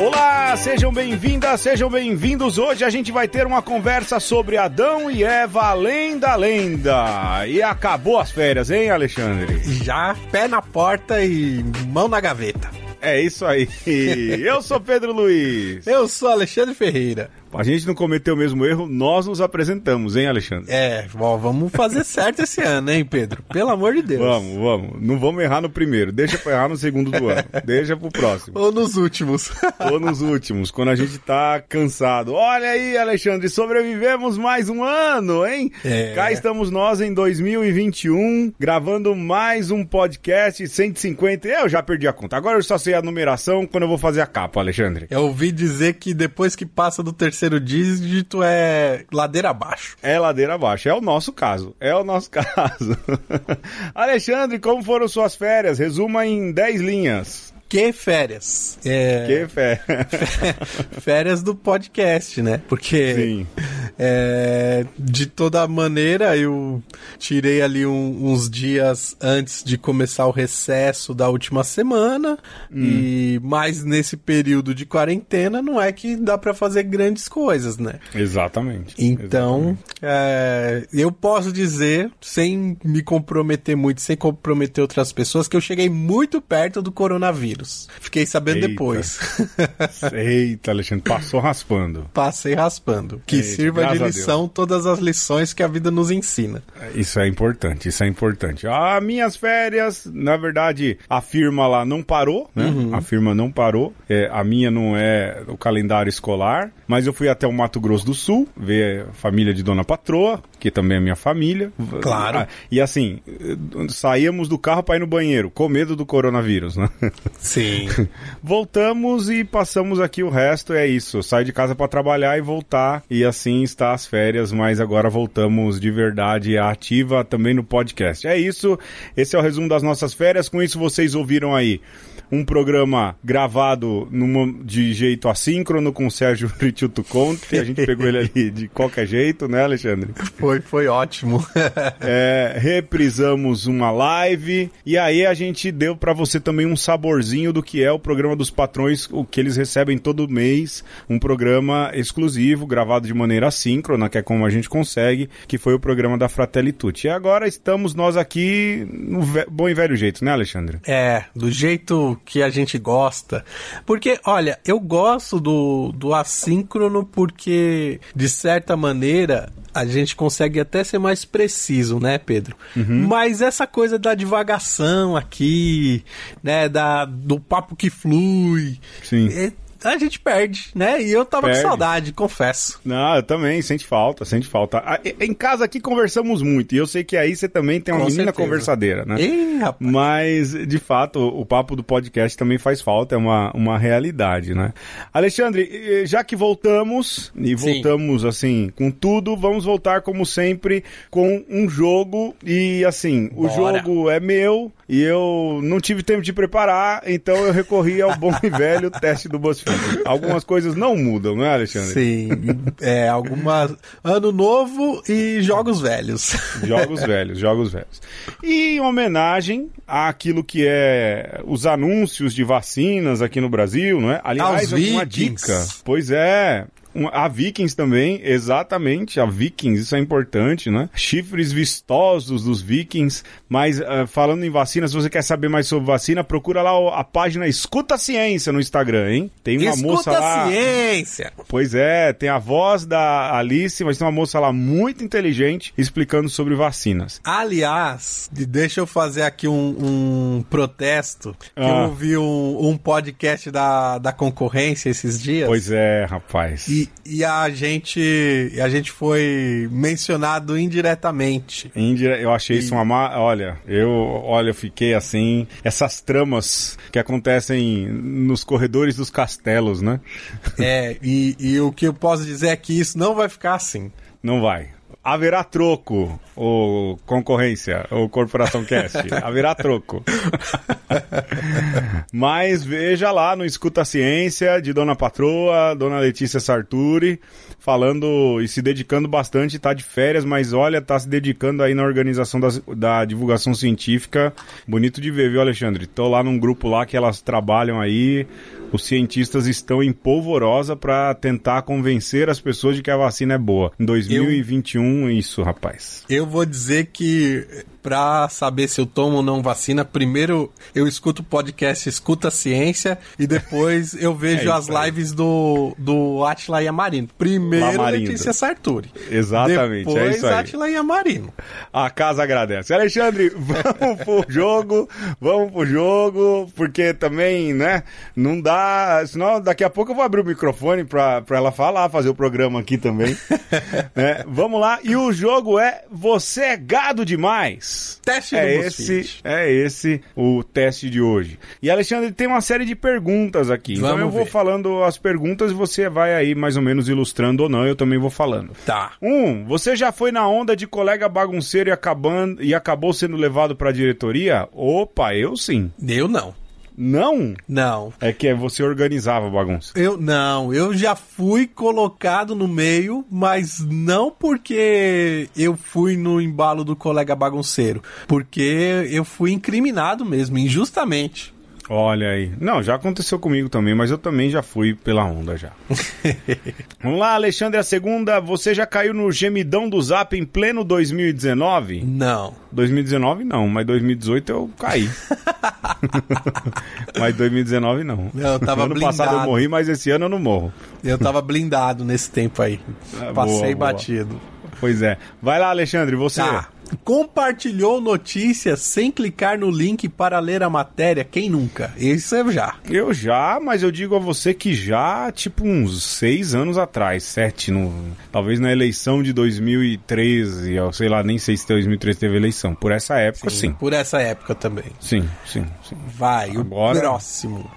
Olá, sejam bem-vindas, sejam bem-vindos. Hoje a gente vai ter uma conversa sobre Adão e Eva além da lenda. E acabou as férias, hein, Alexandre? Já pé na porta e mão na gaveta. É isso aí. Eu sou Pedro Luiz. Eu sou Alexandre Ferreira. A gente não cometeu o mesmo erro, nós nos apresentamos, hein, Alexandre? É, ó, vamos fazer certo esse ano, hein, Pedro? Pelo amor de Deus. Vamos, vamos. Não vamos errar no primeiro. Deixa pra errar no segundo do ano. Deixa pro próximo. Ou nos últimos. Ou nos últimos, quando a gente tá cansado. Olha aí, Alexandre, sobrevivemos mais um ano, hein? É. Cá estamos nós em 2021, gravando mais um podcast 150. Eu já perdi a conta. Agora eu só sei a numeração quando eu vou fazer a capa, Alexandre. Eu ouvi dizer que depois que passa do terceiro terceiro dígito é ladeira abaixo. É ladeira abaixo. É o nosso caso. É o nosso caso. Alexandre, como foram suas férias? Resuma em 10 linhas. Que férias. É... Que férias. férias do podcast, né? Porque. É, de toda maneira eu tirei ali um, uns dias antes de começar o recesso da última semana hum. e mais nesse período de quarentena não é que dá para fazer grandes coisas, né? Exatamente. Então Exatamente. É, eu posso dizer sem me comprometer muito, sem comprometer outras pessoas, que eu cheguei muito perto do coronavírus Fiquei sabendo Eita. depois. Eita, Alexandre, passou raspando. Passei raspando. Que Eita, sirva de lição todas as lições que a vida nos ensina. Isso é importante, isso é importante. Ah, minhas férias, na verdade, a firma lá não parou, né? Uhum. A firma não parou. É, a minha não é o calendário escolar, mas eu fui até o Mato Grosso do Sul, ver a família de Dona Patroa, que também é minha família. Claro. Ah, e assim, saíamos do carro para ir no banheiro, com medo do coronavírus, né? Sim. Voltamos e passamos aqui o resto, é isso. Sai de casa para trabalhar e voltar. E assim está as férias, mas agora voltamos de verdade ativa também no podcast. É isso. Esse é o resumo das nossas férias. Com isso, vocês ouviram aí um programa gravado numa, de jeito assíncrono com o Sérgio Rituto Conte. A gente pegou ele ali de qualquer jeito, né, Alexandre? Foi, foi ótimo. é, reprisamos uma live e aí a gente deu para você também um saborzinho do que é o programa dos patrões, o que eles recebem todo mês, um programa exclusivo, gravado de maneira assíncrona, que é como a gente consegue, que foi o programa da Fratelli Tutti. E agora estamos nós aqui no bom e velho jeito, né, Alexandre? É, do jeito que a gente gosta. Porque, olha, eu gosto do, do assíncrono porque, de certa maneira, a gente consegue até ser mais preciso, né, Pedro? Uhum. Mas essa coisa da divagação aqui, né, da, do papo que flui. Sim. É, a gente perde, né? E eu tava perde. com saudade, confesso. Não, eu também, sente falta, sente falta. Em casa aqui conversamos muito, e eu sei que aí você também tem uma com menina certeza. conversadeira, né? Ih, rapaz. Mas, de fato, o papo do podcast também faz falta, é uma, uma realidade, né? Alexandre, já que voltamos, e voltamos, Sim. assim, com tudo, vamos voltar, como sempre, com um jogo, e assim, Bora. o jogo é meu, e eu não tive tempo de preparar, então eu recorri ao bom e velho teste do BuzzFeed. Algumas coisas não mudam, não é, Alexandre? Sim. É, algumas. Ano novo e jogos velhos. Jogos velhos, jogos velhos. E em homenagem àquilo que é os anúncios de vacinas aqui no Brasil, não é? Aliás, uma dica. Pois é, a Vikings também, exatamente, a Vikings, isso é importante, né? Chifres vistosos dos Vikings. Mas uh, falando em vacina, se você quer saber mais sobre vacina, procura lá a página Escuta Ciência no Instagram, hein? Tem uma Escuta moça lá. Ciência! Pois é, tem a voz da Alice, mas tem uma moça lá muito inteligente explicando sobre vacinas. Aliás, deixa eu fazer aqui um, um protesto. Ah. eu ouvi um, um, podcast da, da concorrência esses dias. Pois é, rapaz. E e, a gente a gente foi mencionado indiretamente. Indire... Eu achei e... isso uma má... Olha, eu olha, eu fiquei assim. Essas tramas que acontecem nos corredores dos castelos, né? É, e, e o que eu posso dizer é que isso não vai ficar assim. Não vai haverá troco, ou concorrência, ou Corporação Cast. haverá troco. Mas veja lá no Escuta Ciência, de Dona Patroa, Dona Letícia Sarturi, falando e se dedicando bastante, tá de férias, mas olha, tá se dedicando aí na organização das, da divulgação científica. Bonito de ver, viu, Alexandre? Tô lá num grupo lá que elas trabalham aí, os cientistas estão em polvorosa para tentar convencer as pessoas de que a vacina é boa. Em 2021, eu, isso, rapaz. Eu vou dizer que pra saber se eu tomo ou não vacina, primeiro eu escuto o podcast Escuta Ciência e depois eu vejo é as lives do, do Atila Yamarino. Primeiro Letícia Sarturi. Exatamente, depois, é isso aí. Atila Yamarino. A casa agradece. Alexandre, vamos pro jogo, vamos pro jogo, porque também, né, não dá, senão daqui a pouco eu vou abrir o microfone pra, pra ela falar, fazer o programa aqui também. né? Vamos lá, e o jogo é Você é Gado Demais. Teste é do esse, É esse o teste de hoje. E Alexandre tem uma série de perguntas aqui. Vamos então eu vou ver. falando as perguntas e você vai aí mais ou menos ilustrando ou não, eu também vou falando. Tá. Um, você já foi na onda de colega bagunceiro e, acabando, e acabou sendo levado pra diretoria? Opa, eu sim. Eu não. Não? Não. É que você organizava a bagunça. Eu não, eu já fui colocado no meio, mas não porque eu fui no embalo do colega bagunceiro, porque eu fui incriminado mesmo, injustamente. Olha aí. Não, já aconteceu comigo também, mas eu também já fui pela onda já. Vamos lá, Alexandre, a segunda. Você já caiu no gemidão do Zap em pleno 2019? Não. 2019 não, mas 2018 eu caí. mas 2019 não. Eu tava ano blindado. passado eu morri, mas esse ano eu não morro. Eu tava blindado nesse tempo aí. Ah, Passei boa, batido. Boa. Pois é. Vai lá, Alexandre, você. Tá. Compartilhou notícias sem clicar no link para ler a matéria? Quem nunca? Isso eu já. Eu já, mas eu digo a você que já, tipo, uns seis anos atrás, sete, no, talvez na eleição de 2013, eu sei lá, nem sei se 2013 teve eleição. Por essa época, sim. sim. Por essa época também. Sim, sim, sim. Vai, Agora... o próximo.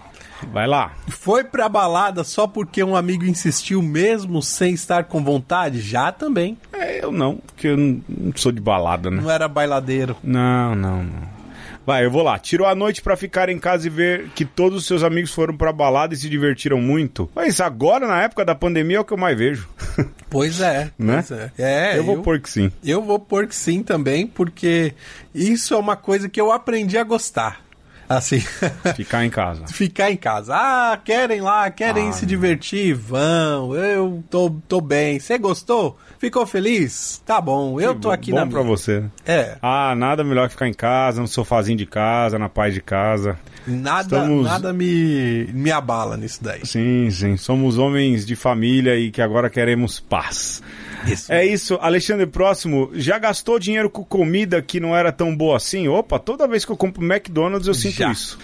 Vai lá. Foi pra balada só porque um amigo insistiu mesmo sem estar com vontade? Já também. É, eu não, porque eu não sou de balada, né? Não era bailadeiro. Não, não, não. Vai, eu vou lá. Tirou a noite para ficar em casa e ver que todos os seus amigos foram pra balada e se divertiram muito. Mas agora, na época da pandemia, é o que eu mais vejo. Pois é. né? Pois é. é. eu vou eu, pôr que sim. Eu vou pôr que sim também, porque isso é uma coisa que eu aprendi a gostar. Assim. Ficar em casa. Ficar em casa. Ah, querem lá, querem ah, se divertir? Vão. Eu tô, tô bem. Você gostou? Ficou feliz? Tá bom. Eu tô aqui bom na minha. pra você. É. Ah, nada melhor que ficar em casa, no sofazinho de casa, na paz de casa. Nada, Estamos... nada me, me abala nisso daí. Sim, sim. Somos homens de família e que agora queremos paz. Isso. É isso. Alexandre, próximo, já gastou dinheiro com comida que não era tão boa assim? Opa, toda vez que eu compro McDonald's eu sinto já. isso.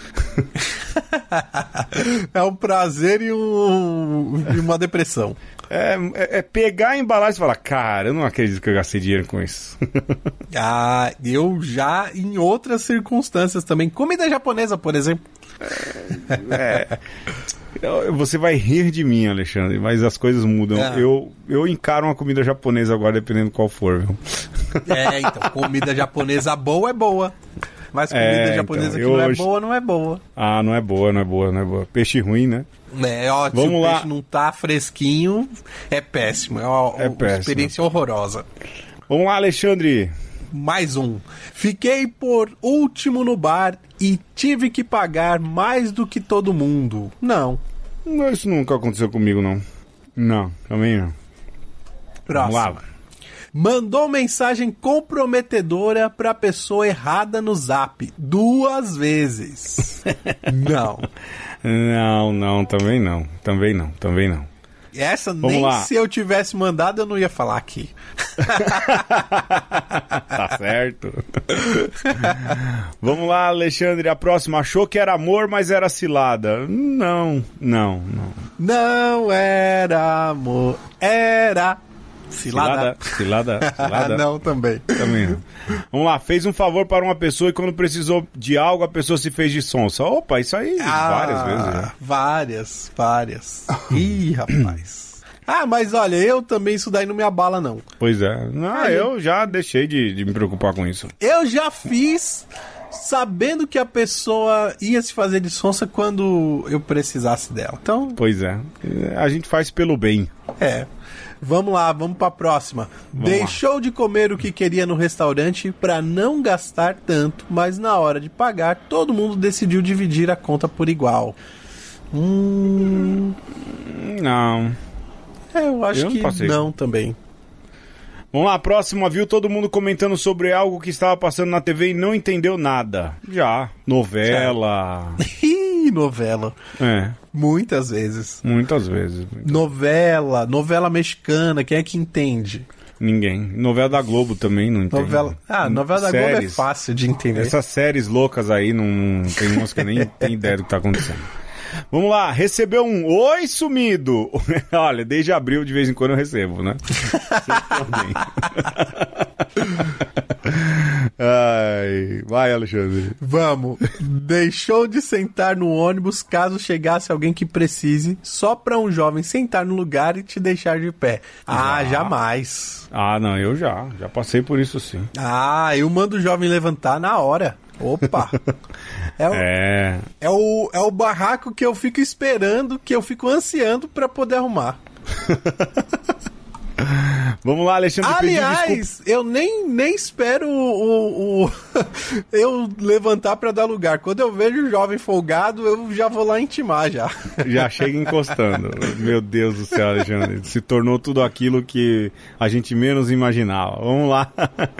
é um prazer e, um, e uma depressão. É, é, é, pegar a embalagem e falar, cara, eu não acredito que eu gastei dinheiro com isso. ah, eu já em outras circunstâncias também. Comida japonesa, por exemplo. É, é. Você vai rir de mim, Alexandre, mas as coisas mudam. É. Eu, eu encaro uma comida japonesa agora, dependendo qual for, viu? É, então, comida japonesa boa é boa. Mas comida é, japonesa então, que não é boa, não é boa. Ah, não é boa, não é boa, não é boa. Peixe ruim, né? É, ó, Vamos se o lá. peixe não tá fresquinho, é péssimo. É uma, é uma experiência horrorosa. Vamos lá, Alexandre. Mais um. Fiquei por último no bar e tive que pagar mais do que todo mundo. Não. Isso nunca aconteceu comigo, não. Não, também não. Próximo. Mandou mensagem comprometedora pra pessoa errada no zap duas vezes. não. Não, não, também não. Também não, também não. Essa Vamos nem lá. se eu tivesse mandado eu não ia falar aqui. tá certo. Vamos lá, Alexandre. A próxima. Achou que era amor, mas era cilada. Não, não, não. Não era amor, era Cilada. Cilada. Cilada. não, também. Também. Vamos lá, fez um favor para uma pessoa e quando precisou de algo, a pessoa se fez de sonsa. Opa, isso aí ah, várias vezes. Já. Várias, várias. Ih, rapaz. Ah, mas olha, eu também isso daí não me abala, não. Pois é. Não, eu já deixei de, de me preocupar com isso. Eu já fiz sabendo que a pessoa ia se fazer de sonsa quando eu precisasse dela. Então, Pois é. A gente faz pelo bem. é. Vamos lá, vamos pra próxima. Deixou de comer o que queria no restaurante pra não gastar tanto, mas na hora de pagar, todo mundo decidiu dividir a conta por igual. Hum. Não. é, eu acho Eu que passei não também. Vamos lá, próxima. Viu todo mundo comentando sobre algo que estava passando na TV e não entendeu nada. Já. Novela. Novela. É. Muitas vezes. Muitas vezes. Novela, novela mexicana, quem é que entende? Ninguém. Novela da Globo também não entende. Novela. Ah, novela da Globo é Séries. fácil de entender. Essas séries loucas aí, não, não tem umas que nem tem ideia do que tá acontecendo. Vamos lá, recebeu um oi sumido. Olha, desde abril de vez em quando eu recebo, né? Ai, vai, Alexandre. Vamos. Deixou de sentar no ônibus caso chegasse alguém que precise, só pra um jovem sentar no lugar e te deixar de pé. Ah, jamais. Ah, não, eu já. Já passei por isso sim. Ah, eu mando o jovem levantar na hora. Opa! É o, É. é o, é o barraco que eu fico esperando, que eu fico ansiando pra poder arrumar. Vamos lá, Alexandre. Aliás, eu nem, nem espero o, o- o- eu levantar pra dar lugar. Quando eu vejo o jovem folgado, eu já vou lá intimar já. Já chega encostando. Meu Deus do céu, Alexandre. Se tornou tudo aquilo que a gente menos imaginava. Vamos lá.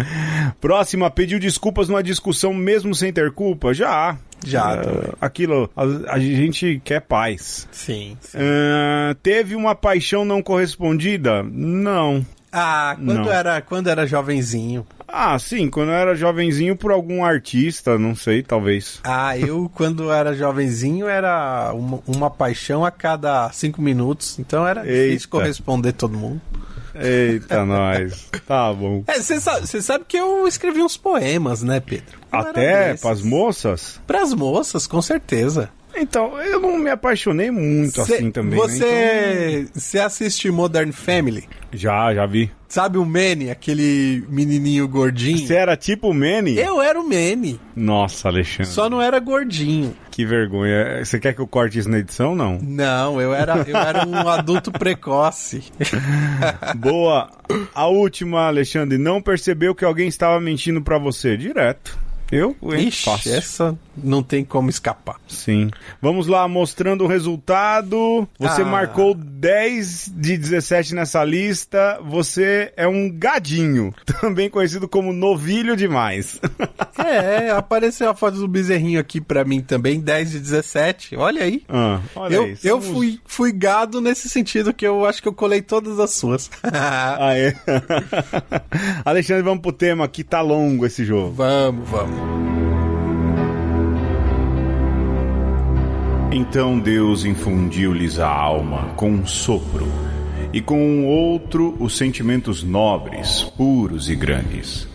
Próxima, pediu desculpas numa discussão mesmo sem ter culpa? Já. Já, também. aquilo, a, a gente quer paz. Sim. Ah, teve uma paixão não correspondida? Não. Ah, quando Não. era, quando era jovenzinho. Ah, sim, quando eu era jovenzinho por algum artista, não sei, talvez. Ah, eu quando era jovenzinho era uma, uma paixão a cada cinco minutos. Então era Eita. difícil corresponder todo mundo. Eita, nós. Tá bom. É, você sabe, cê sabe que eu escrevi uns poemas, né, Pedro? Até pras moças? Pras moças, com certeza. Então, eu não me apaixonei muito Cê- assim também. né? Você, você assiste Modern Family? Então, já, já vi. Sabe o Manny, aquele menininho gordinho? Você era tipo o Manny? Eu era o Manny, Nossa, Alexandre. só não era gordinho. Que vergonha. Você quer que eu corte isso na edição? Não. Não, eu era, eu era um adulto precoce. Boa. A última, Alexandre. Não percebeu que alguém estava mentindo pra você? Direto. Eu? Ixi, Fácil. essa não tem como escapar. Sim. Vamos lá, mostrando o resultado. Você Ah. marcou 10 de 17 nessa lista. Você é um gadinho, também conhecido como novilho demais. É, apareceu a foto do bezerrinho aqui pra mim também, 10 de 17. Olha aí. Ah, olha eu aí. eu fui, fui gado nesse sentido que eu acho que eu colei todas as suas. Ah, é? Alexandre, vamos pro tema que tá longo esse jogo. vamos, vamos. Então Deus infundiu-lhes a alma com um sopro, e com um outro os sentimentos nobres, puros e grandes.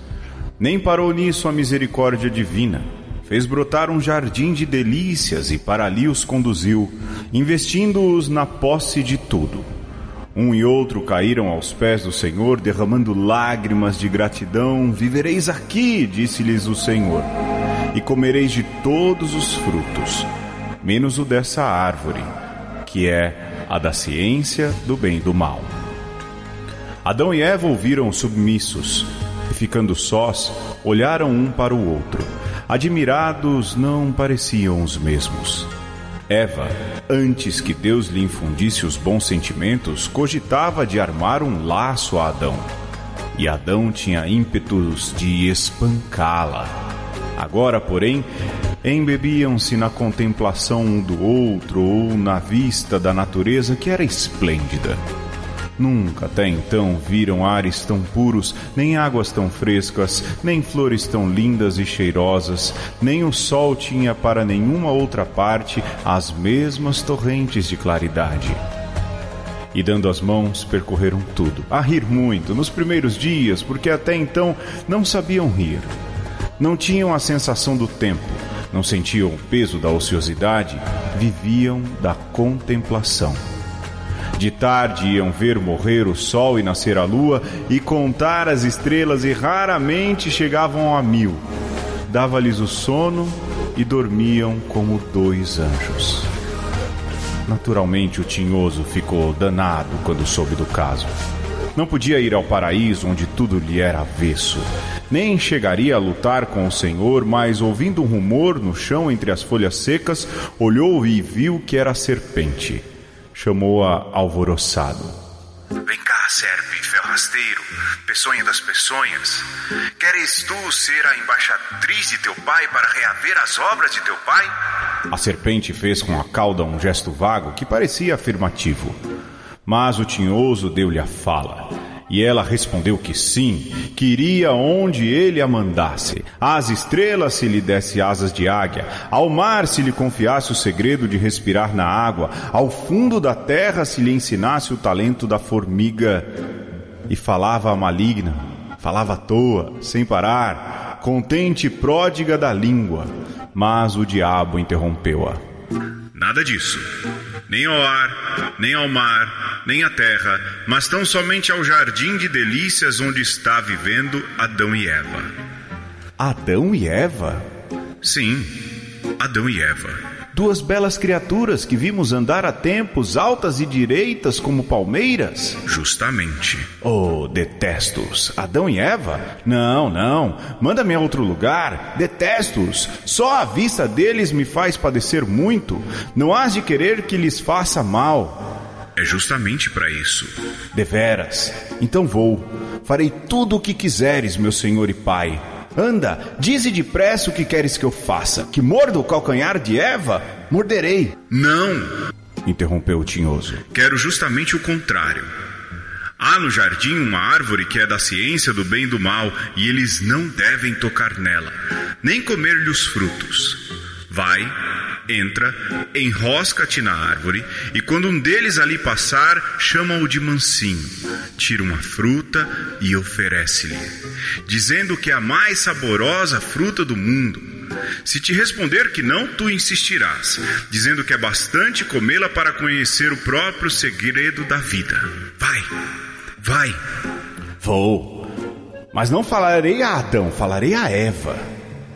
Nem parou nisso a misericórdia divina. Fez brotar um jardim de delícias e para ali os conduziu, investindo-os na posse de tudo. Um e outro caíram aos pés do Senhor, derramando lágrimas de gratidão. Vivereis aqui, disse-lhes o Senhor, e comereis de todos os frutos, menos o dessa árvore, que é a da ciência do bem e do mal. Adão e Eva ouviram submissos, e ficando sós, olharam um para o outro. Admirados, não pareciam os mesmos. Eva, antes que Deus lhe infundisse os bons sentimentos, cogitava de armar um laço a Adão. E Adão tinha ímpetos de espancá-la. Agora, porém, embebiam-se na contemplação um do outro ou na vista da natureza que era esplêndida. Nunca até então viram ares tão puros, nem águas tão frescas, nem flores tão lindas e cheirosas, nem o sol tinha para nenhuma outra parte as mesmas torrentes de claridade. E dando as mãos, percorreram tudo, a rir muito nos primeiros dias, porque até então não sabiam rir. Não tinham a sensação do tempo, não sentiam o peso da ociosidade, viviam da contemplação. De tarde iam ver morrer o sol e nascer a lua e contar as estrelas e raramente chegavam a mil. Dava-lhes o sono e dormiam como dois anjos. Naturalmente, o tinhoso ficou danado quando soube do caso. Não podia ir ao paraíso onde tudo lhe era avesso. Nem chegaria a lutar com o Senhor, mas ouvindo um rumor no chão entre as folhas secas, olhou e viu que era a serpente. Chamou-a alvoroçado. Vem cá, serpe, ferrasteiro, peçonha das peçonhas. Queres tu ser a embaixatriz de teu pai para reaver as obras de teu pai? A serpente fez com a cauda um gesto vago que parecia afirmativo. Mas o tinhoso deu-lhe a fala. E ela respondeu que sim, que iria onde ele a mandasse. Às estrelas se lhe desse asas de águia, ao mar se lhe confiasse o segredo de respirar na água, ao fundo da terra se lhe ensinasse o talento da formiga. E falava a maligna, falava à toa, sem parar, contente e pródiga da língua. Mas o diabo interrompeu-a. Nada disso. Nem ao ar, nem ao mar, nem à terra, mas tão somente ao jardim de delícias onde está vivendo Adão e Eva. Adão e Eva? Sim, Adão e Eva. Duas belas criaturas que vimos andar a tempos altas e direitas como palmeiras? Justamente. Oh, detesto-os. Adão e Eva? Não, não. Manda-me a outro lugar. Detesto-os. Só a vista deles me faz padecer muito. Não hás de querer que lhes faça mal. É justamente para isso. Deveras. Então vou. Farei tudo o que quiseres, meu senhor e pai. Anda, dize depressa o que queres que eu faça. Que morda o calcanhar de Eva? Morderei. Não! Interrompeu o tinhoso. Quero justamente o contrário. Há no jardim uma árvore que é da ciência do bem e do mal, e eles não devem tocar nela, nem comer-lhe os frutos. Vai, entra, enrosca-te na árvore, e quando um deles ali passar, chama-o de mansinho, tira uma fruta e oferece-lhe, dizendo que é a mais saborosa fruta do mundo. Se te responder que não, tu insistirás, dizendo que é bastante comê-la para conhecer o próprio segredo da vida. Vai, vai. Vou. Mas não falarei a Adão, falarei a Eva.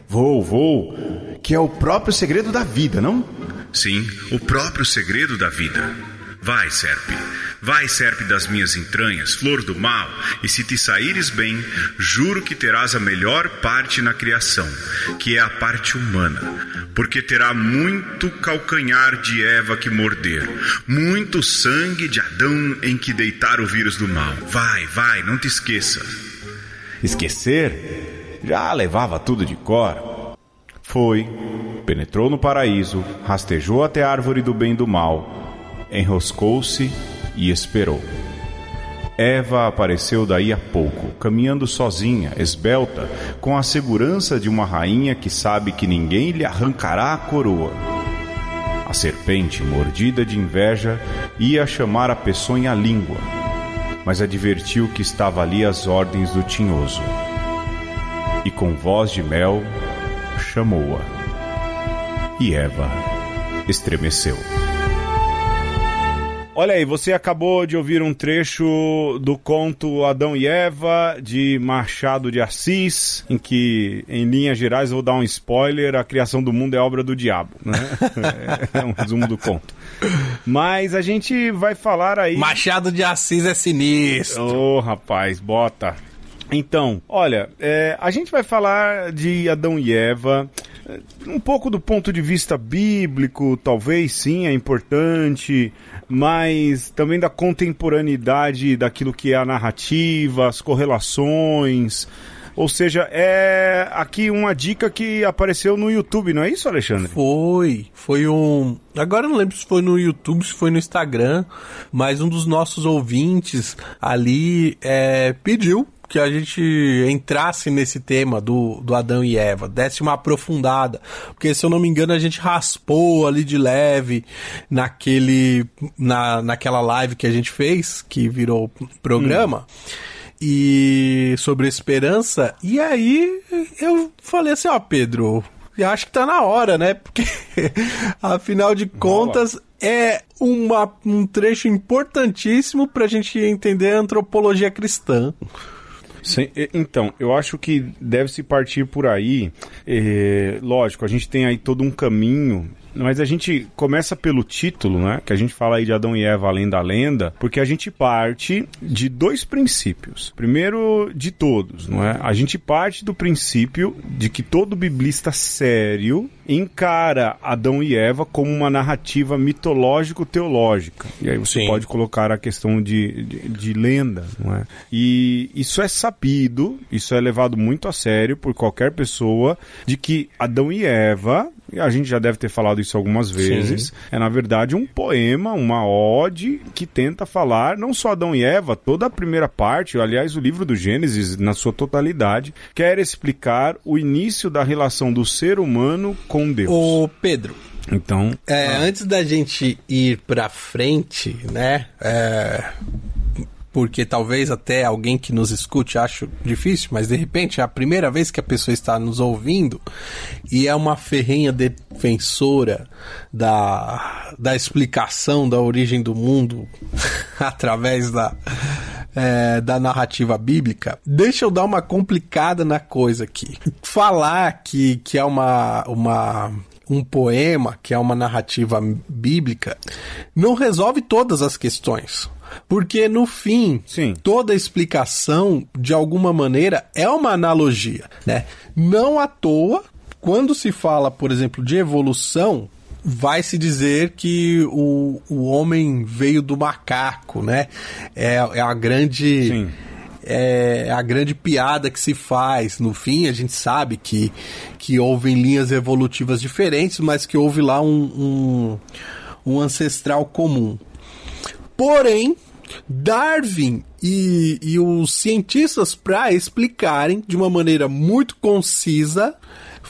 Vou, vou. Que é o próprio segredo da vida, não? Sim, o próprio segredo da vida. Vai, serpe. Vai, serpe das minhas entranhas, flor do mal, e se te saíres bem, juro que terás a melhor parte na criação, que é a parte humana, porque terá muito calcanhar de Eva que morder, muito sangue de Adão em que deitar o vírus do mal. Vai, vai, não te esqueça. Esquecer? Já levava tudo de cor. Foi, penetrou no paraíso, rastejou até a árvore do bem e do mal, enroscou-se e esperou. Eva apareceu daí a pouco, caminhando sozinha, esbelta, com a segurança de uma rainha que sabe que ninguém lhe arrancará a coroa. A serpente, mordida de inveja, ia chamar a peçonha à língua, mas advertiu que estava ali às ordens do tinhoso. E com voz de mel, chamou-a. E Eva estremeceu. Olha aí, você acabou de ouvir um trecho do conto Adão e Eva, de Machado de Assis, em que, em linhas gerais, vou dar um spoiler: a criação do mundo é obra do diabo. Né? É um resumo do conto. Mas a gente vai falar aí. Machado de Assis é sinistro. Ô, oh, rapaz, bota. Então, olha, é, a gente vai falar de Adão e Eva. Um pouco do ponto de vista bíblico, talvez sim, é importante, mas também da contemporaneidade daquilo que é a narrativa, as correlações. Ou seja, é aqui uma dica que apareceu no YouTube, não é isso, Alexandre? Foi. Foi um. Agora eu não lembro se foi no YouTube, se foi no Instagram, mas um dos nossos ouvintes ali é, pediu que a gente entrasse nesse tema do, do Adão e Eva, desse uma aprofundada. Porque, se eu não me engano, a gente raspou ali de leve naquele, na, naquela live que a gente fez, que virou programa. Hum. E sobre esperança. E aí eu falei assim: Ó, Pedro, acho que tá na hora, né? Porque, afinal de contas, é uma, um trecho importantíssimo para a gente entender a antropologia cristã. Sim, então, eu acho que deve se partir por aí. É, lógico, a gente tem aí todo um caminho mas a gente começa pelo título, né? Que a gente fala aí de Adão e Eva além da lenda, porque a gente parte de dois princípios. Primeiro de todos, não é? A gente parte do princípio de que todo biblista sério encara Adão e Eva como uma narrativa mitológico-teológica. E aí você Sim. pode colocar a questão de, de, de, lenda, não é? E isso é sabido, isso é levado muito a sério por qualquer pessoa, de que Adão e Eva e a gente já deve ter falado isso algumas vezes, Sim. é na verdade um poema, uma ode que tenta falar não só Adão e Eva, toda a primeira parte, aliás, o livro do Gênesis na sua totalidade, quer explicar o início da relação do ser humano com Deus. Ô Pedro, então. É, ah. Antes da gente ir pra frente, né? É, porque talvez até alguém que nos escute ache difícil, mas de repente é a primeira vez que a pessoa está nos ouvindo e é uma ferrenha defensora da, da explicação da origem do mundo através da, é, da narrativa bíblica, deixa eu dar uma complicada na coisa aqui. Falar que, que é uma, uma um poema, que é uma narrativa bíblica, não resolve todas as questões. Porque no fim, Sim. toda explicação, de alguma maneira, é uma analogia, né? Não à toa, quando se fala, por exemplo, de evolução, vai se dizer que o, o homem veio do macaco, né? É, é a grande. Sim. É a grande piada que se faz. No fim, a gente sabe que, que houve linhas evolutivas diferentes, mas que houve lá um, um, um ancestral comum. Porém, Darwin e, e os cientistas, para explicarem de uma maneira muito concisa,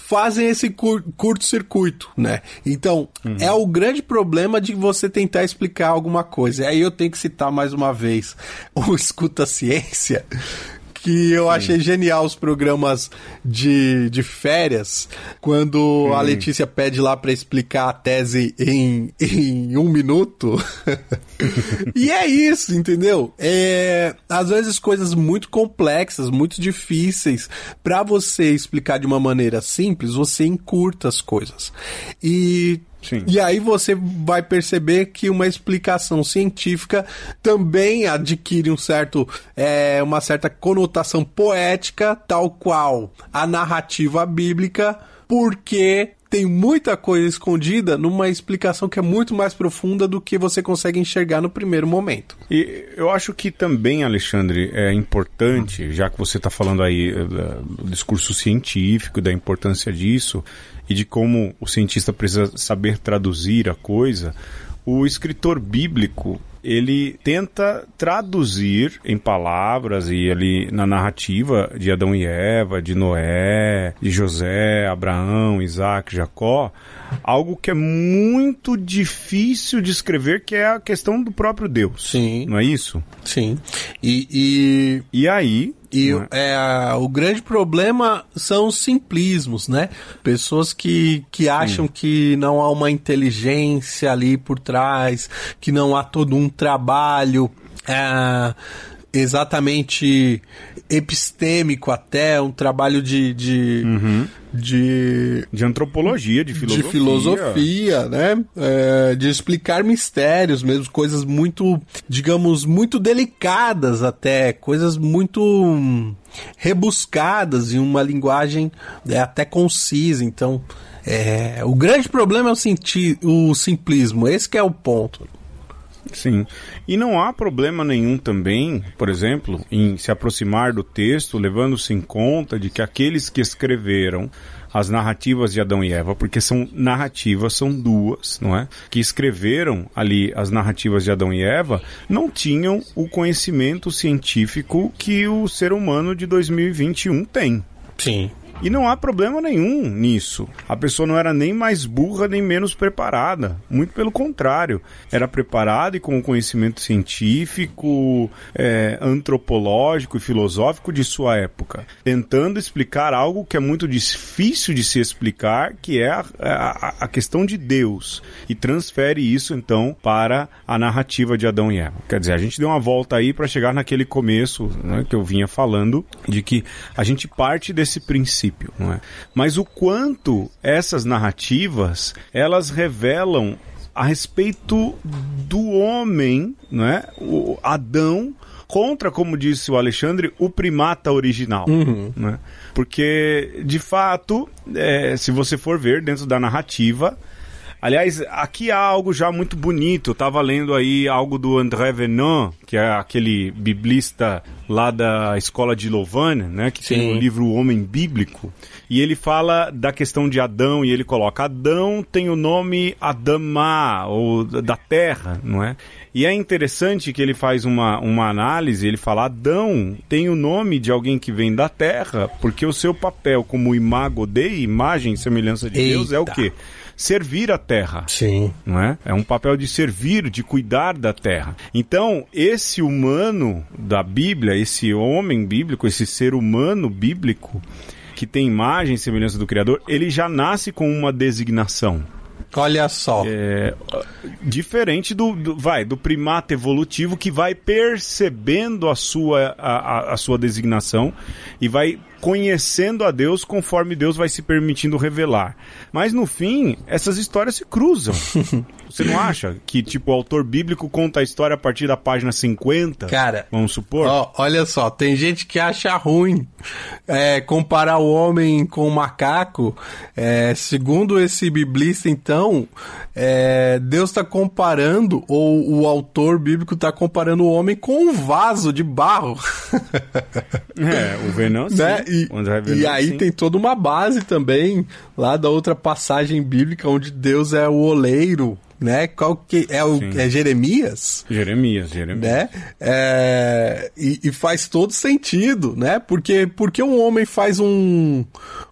fazem esse cur curto-circuito, né? Então, uhum. é o grande problema de você tentar explicar alguma coisa. E aí eu tenho que citar mais uma vez o Escuta Ciência, que eu achei genial os programas de, de férias, quando a Letícia pede lá para explicar a tese em, em um minuto. e é isso, entendeu? É, às vezes coisas muito complexas, muito difíceis, para você explicar de uma maneira simples, você encurta as coisas. E Sim. E aí você vai perceber que uma explicação científica também adquire um certo, é, uma certa conotação poética, tal qual a narrativa bíblica, porque tem muita coisa escondida numa explicação que é muito mais profunda do que você consegue enxergar no primeiro momento. E eu acho que também, Alexandre, é importante, já que você está falando aí eh, do discurso científico, da importância disso, e de como o cientista precisa saber traduzir a coisa, o escritor bíblico ele tenta traduzir em palavras e ali na narrativa de Adão e Eva, de Noé, de José, Abraão, Isaac, Jacó, algo que é muito difícil de escrever, que é a questão do próprio Deus. Sim. Não é isso? Sim. E, e... e aí, e é? é, o grande problema são os simplismos, né? Pessoas que, que acham Sim. que não há uma inteligência ali por trás, que não há todo um trabalho. É, exatamente epistêmico até, um trabalho de, de, uhum. de, de antropologia, de filosofia, de filosofia, né? É, de explicar mistérios mesmo, coisas muito, digamos, muito delicadas até, coisas muito rebuscadas em uma linguagem é, até concisa. Então, é, o grande problema é o, o simplismo, esse é o ponto. Sim. E não há problema nenhum também, por exemplo, em se aproximar do texto, levando-se em conta de que aqueles que escreveram as narrativas de Adão e Eva, porque são narrativas, são duas, não é? Que escreveram ali as narrativas de Adão e Eva, não tinham o conhecimento científico que o ser humano de 2021 tem. Sim. E não há problema nenhum nisso. A pessoa não era nem mais burra nem menos preparada. Muito pelo contrário. Era preparada e com o conhecimento científico, é, antropológico e filosófico de sua época. Tentando explicar algo que é muito difícil de se explicar, que é a, a, a questão de Deus. E transfere isso então para a narrativa de Adão e Eva. Quer dizer, a gente deu uma volta aí para chegar naquele começo né, que eu vinha falando de que a gente parte desse princípio, não é? Mas o quanto essas narrativas elas revelam a respeito do homem, não é? O Adão contra, como disse o Alexandre, o primata original. Uhum. Né? Porque, de fato, é, se você for ver dentro da narrativa, Aliás, aqui há algo já muito bonito. Eu tava lendo aí algo do André Venon, que é aquele biblista lá da escola de Louvain, né, que Sim. tem o livro O Homem Bíblico, e ele fala da questão de Adão e ele coloca Adão tem o nome Adamá ou da terra, não é? E é interessante que ele faz uma, uma análise, ele fala Adão tem o nome de alguém que vem da terra, porque o seu papel como imago de imagem semelhança de Eita. Deus é o quê? Servir a terra. Sim. Não é? É um papel de servir, de cuidar da terra. Então, esse humano da Bíblia, esse homem bíblico, esse ser humano bíblico, que tem imagem e semelhança do Criador, ele já nasce com uma designação. Olha só. É, diferente do, do, vai, do primata evolutivo que vai percebendo a sua, a, a sua designação e vai conhecendo a Deus conforme Deus vai se permitindo revelar. Mas no fim, essas histórias se cruzam. Você não acha que, tipo, o autor bíblico conta a história a partir da página 50? Cara, vamos supor? Ó, olha só, tem gente que acha ruim é, comparar o homem com o macaco. É, segundo esse biblista, então, é, Deus está comparando, ou o autor bíblico está comparando o homem com um vaso de barro. é, o Venom, né? E, e aí sim. tem toda uma base também lá da outra passagem bíblica onde Deus é o oleiro né? Qual que é o é Jeremias? Jeremias, Jeremias. Né? É, e, e, faz todo sentido, né? Porque porque um homem faz um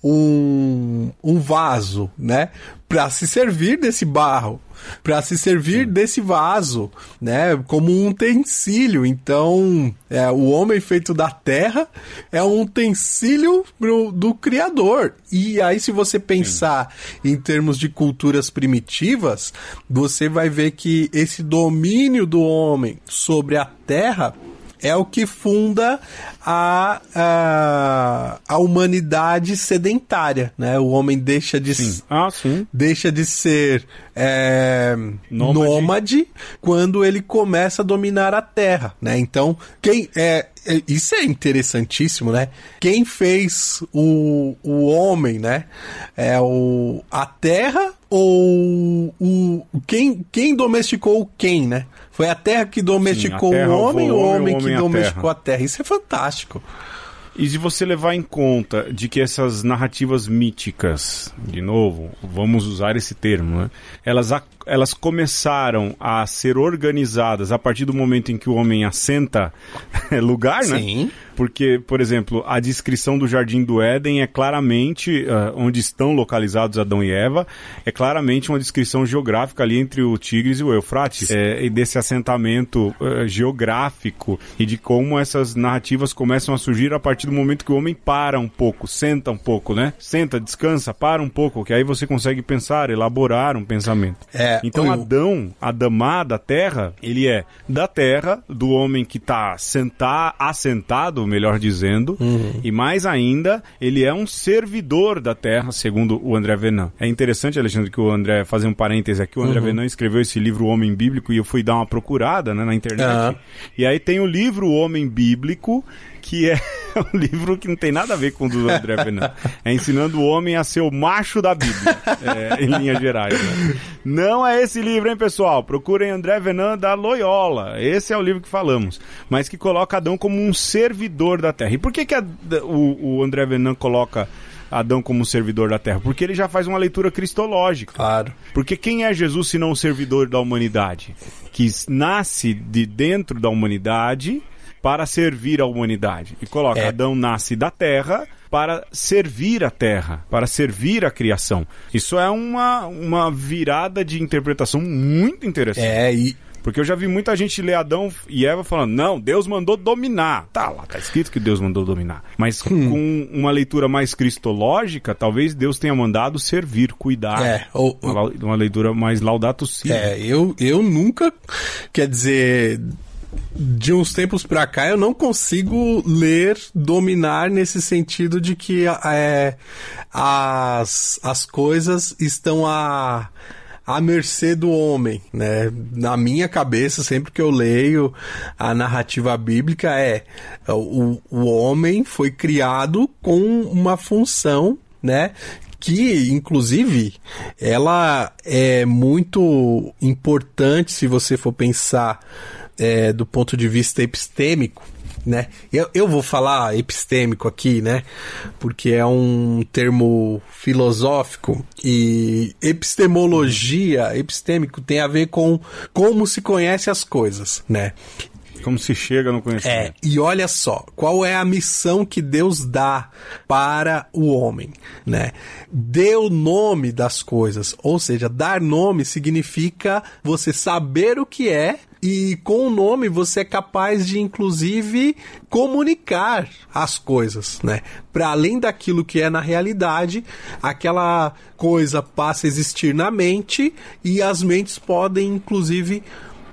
um, um vaso, né? Para se servir desse barro, para se servir Sim. desse vaso, né, como um utensílio. Então, é, o homem feito da terra é um utensílio do, do Criador. E aí, se você pensar Sim. em termos de culturas primitivas, você vai ver que esse domínio do homem sobre a terra é o que funda a, a, a humanidade sedentária, né? O homem deixa de, sim. Ah, sim. deixa de ser é, nômade. nômade. quando ele começa a dominar a terra, né? Então, quem é, é isso é interessantíssimo, né? Quem fez o, o homem, né? É o, a terra ou o, quem, quem domesticou quem, né? Foi a terra que domesticou Sim, terra o homem ou o homem, homem que domesticou a terra. a terra? Isso é fantástico. E se você levar em conta de que essas narrativas míticas, de novo, vamos usar esse termo, né? elas, elas começaram a ser organizadas a partir do momento em que o homem assenta lugar, né? Sim. Porque, por exemplo, a descrição do Jardim do Éden é claramente, uh, onde estão localizados Adão e Eva, é claramente uma descrição geográfica ali entre o Tigres e o Eufrates, é, e desse assentamento uh, geográfico e de como essas narrativas começam a surgir a partir do momento que o homem para um pouco, senta um pouco, né? Senta, descansa, para um pouco, que aí você consegue pensar, elaborar um pensamento. É, então, eu... Adão, Adamá da terra, ele é da terra, do homem que está sentar, assentado melhor dizendo, uhum. e mais ainda, ele é um servidor da terra, segundo o André Venan. É interessante, Alexandre, que o André, fazer um parêntese aqui, o André uhum. Venan escreveu esse livro O Homem Bíblico e eu fui dar uma procurada né, na internet. Uhum. E aí tem o livro O Homem Bíblico, que é um livro que não tem nada a ver com o do André Venan. É ensinando o homem a ser o macho da Bíblia, é, em linhas gerais. Né? Não é esse livro, hein, pessoal? Procurem André Venan da Loyola. Esse é o livro que falamos. Mas que coloca Adão como um servidor da terra. E por que, que a, o, o André Venan coloca Adão como um servidor da terra? Porque ele já faz uma leitura cristológica. Claro. Porque quem é Jesus se não o servidor da humanidade? Que nasce de dentro da humanidade para servir a humanidade. E coloca: é. Adão nasce da terra para servir a terra, para servir a criação. Isso é uma, uma virada de interpretação muito interessante. É, e, porque eu já vi muita gente ler Adão e Eva falando, não, Deus mandou dominar. Tá lá, tá escrito que Deus mandou dominar. Mas hum. com uma leitura mais cristológica, talvez Deus tenha mandado servir, cuidar. É, ou, uma, uma leitura mais laudato si. É, eu, eu nunca, quer dizer, de uns tempos pra cá eu não consigo ler dominar nesse sentido de que é, as, as coisas estão a à mercê do homem, né? Na minha cabeça, sempre que eu leio a narrativa bíblica, é o, o homem foi criado com uma função, né? que inclusive ela é muito importante se você for pensar é, do ponto de vista epistêmico, né? Eu, eu vou falar epistêmico aqui, né? Porque é um termo filosófico e epistemologia, epistêmico tem a ver com como se conhece as coisas, né? Como se chega no conhecimento. É, e olha só, qual é a missão que Deus dá para o homem, né? Dê o nome das coisas, ou seja, dar nome significa você saber o que é e com o nome você é capaz de, inclusive, comunicar as coisas, né? Para além daquilo que é na realidade, aquela coisa passa a existir na mente e as mentes podem, inclusive,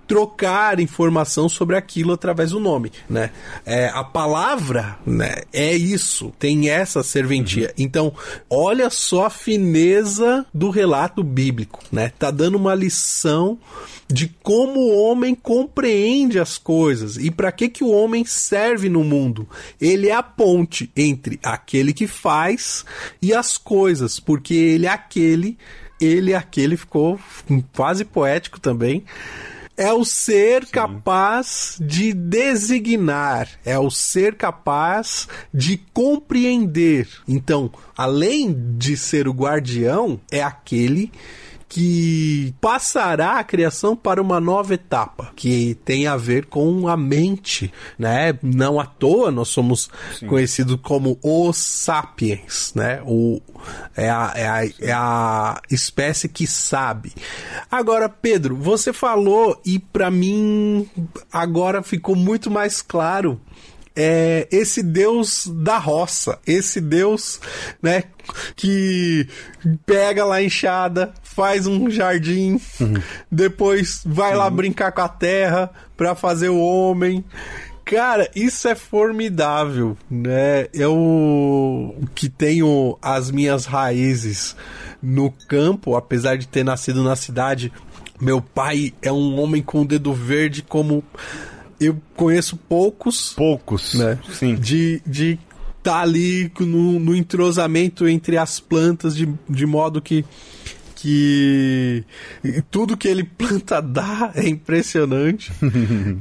trocar informação sobre aquilo através do nome, né? É, a palavra, né, é isso, tem essa serventia. Uhum. Então, olha só a fineza do relato bíblico, né? Tá dando uma lição de como o homem compreende as coisas e para que que o homem serve no mundo. Ele é a ponte entre aquele que faz e as coisas, porque ele é aquele, ele é aquele ficou quase poético também é o ser Sim. capaz de designar, é o ser capaz de compreender. Então, além de ser o guardião, é aquele que passará a criação para uma nova etapa, que tem a ver com a mente, né? Não à toa nós somos Sim. conhecidos como os sapiens, né? O, é, a, é, a, é a espécie que sabe. Agora, Pedro, você falou e para mim agora ficou muito mais claro é esse Deus da roça, esse Deus, né, que pega lá a enxada, faz um jardim, uhum. depois vai lá brincar com a terra para fazer o homem. Cara, isso é formidável, né? Eu que tenho as minhas raízes no campo, apesar de ter nascido na cidade, meu pai é um homem com o dedo verde como eu conheço poucos. Poucos. Né? Sim. De, de tá ali no, no entrosamento entre as plantas de, de modo que que tudo que ele planta dá é impressionante.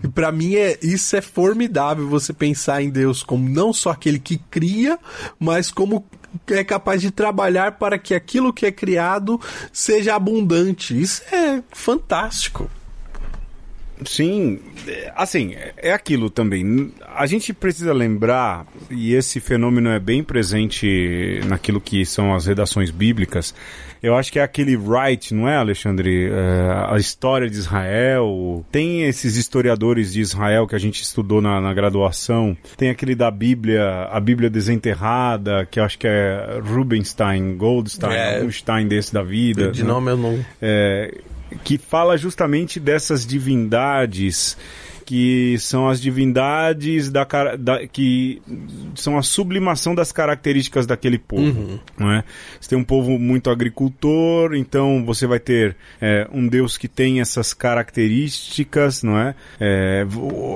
e para mim é isso é formidável você pensar em Deus como não só aquele que cria, mas como é capaz de trabalhar para que aquilo que é criado seja abundante. Isso é fantástico. Sim, assim, é aquilo também. A gente precisa lembrar, e esse fenômeno é bem presente naquilo que são as redações bíblicas. Eu acho que é aquele Wright, não é, Alexandre? É, a história de Israel. Tem esses historiadores de Israel que a gente estudou na, na graduação. Tem aquele da Bíblia, a Bíblia Desenterrada, que eu acho que é Rubenstein, Goldstein, é, Stein desse da vida. De né? nome eu não. É, que fala justamente dessas divindades que são as divindades da, da, que são a sublimação das características daquele povo. Uhum. Não é? Você tem um povo muito agricultor, então você vai ter é, um Deus que tem essas características, não é? é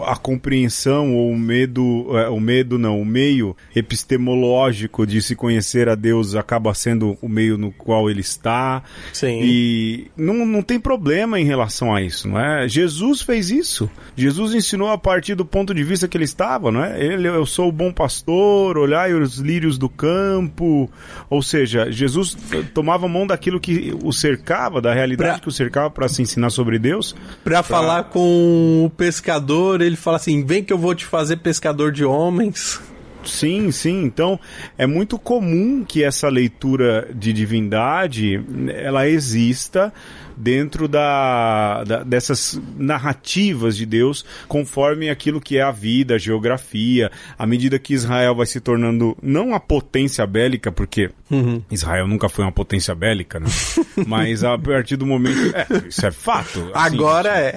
a compreensão ou o medo, é, o medo não, o meio epistemológico de se conhecer a Deus acaba sendo o meio no qual ele está. Sim. E não, não tem problema em relação a isso, não é? Jesus fez isso. Jesus Jesus ensinou a partir do ponto de vista que ele estava, não é? Ele, eu sou o bom pastor, olhai os lírios do campo. Ou seja, Jesus tomava mão daquilo que o cercava, da realidade pra... que o cercava para se ensinar sobre Deus. Para falar com o pescador, ele fala assim: vem que eu vou te fazer pescador de homens. Sim, sim. Então, é muito comum que essa leitura de divindade ela exista dentro da, da, dessas narrativas de Deus, conforme aquilo que é a vida, a geografia, à medida que Israel vai se tornando não a potência bélica, porque uhum. Israel nunca foi uma potência bélica, né? Mas a partir do momento. É, isso é fato. Assim, agora é.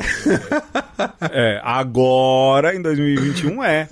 é. Agora, em 2021, é.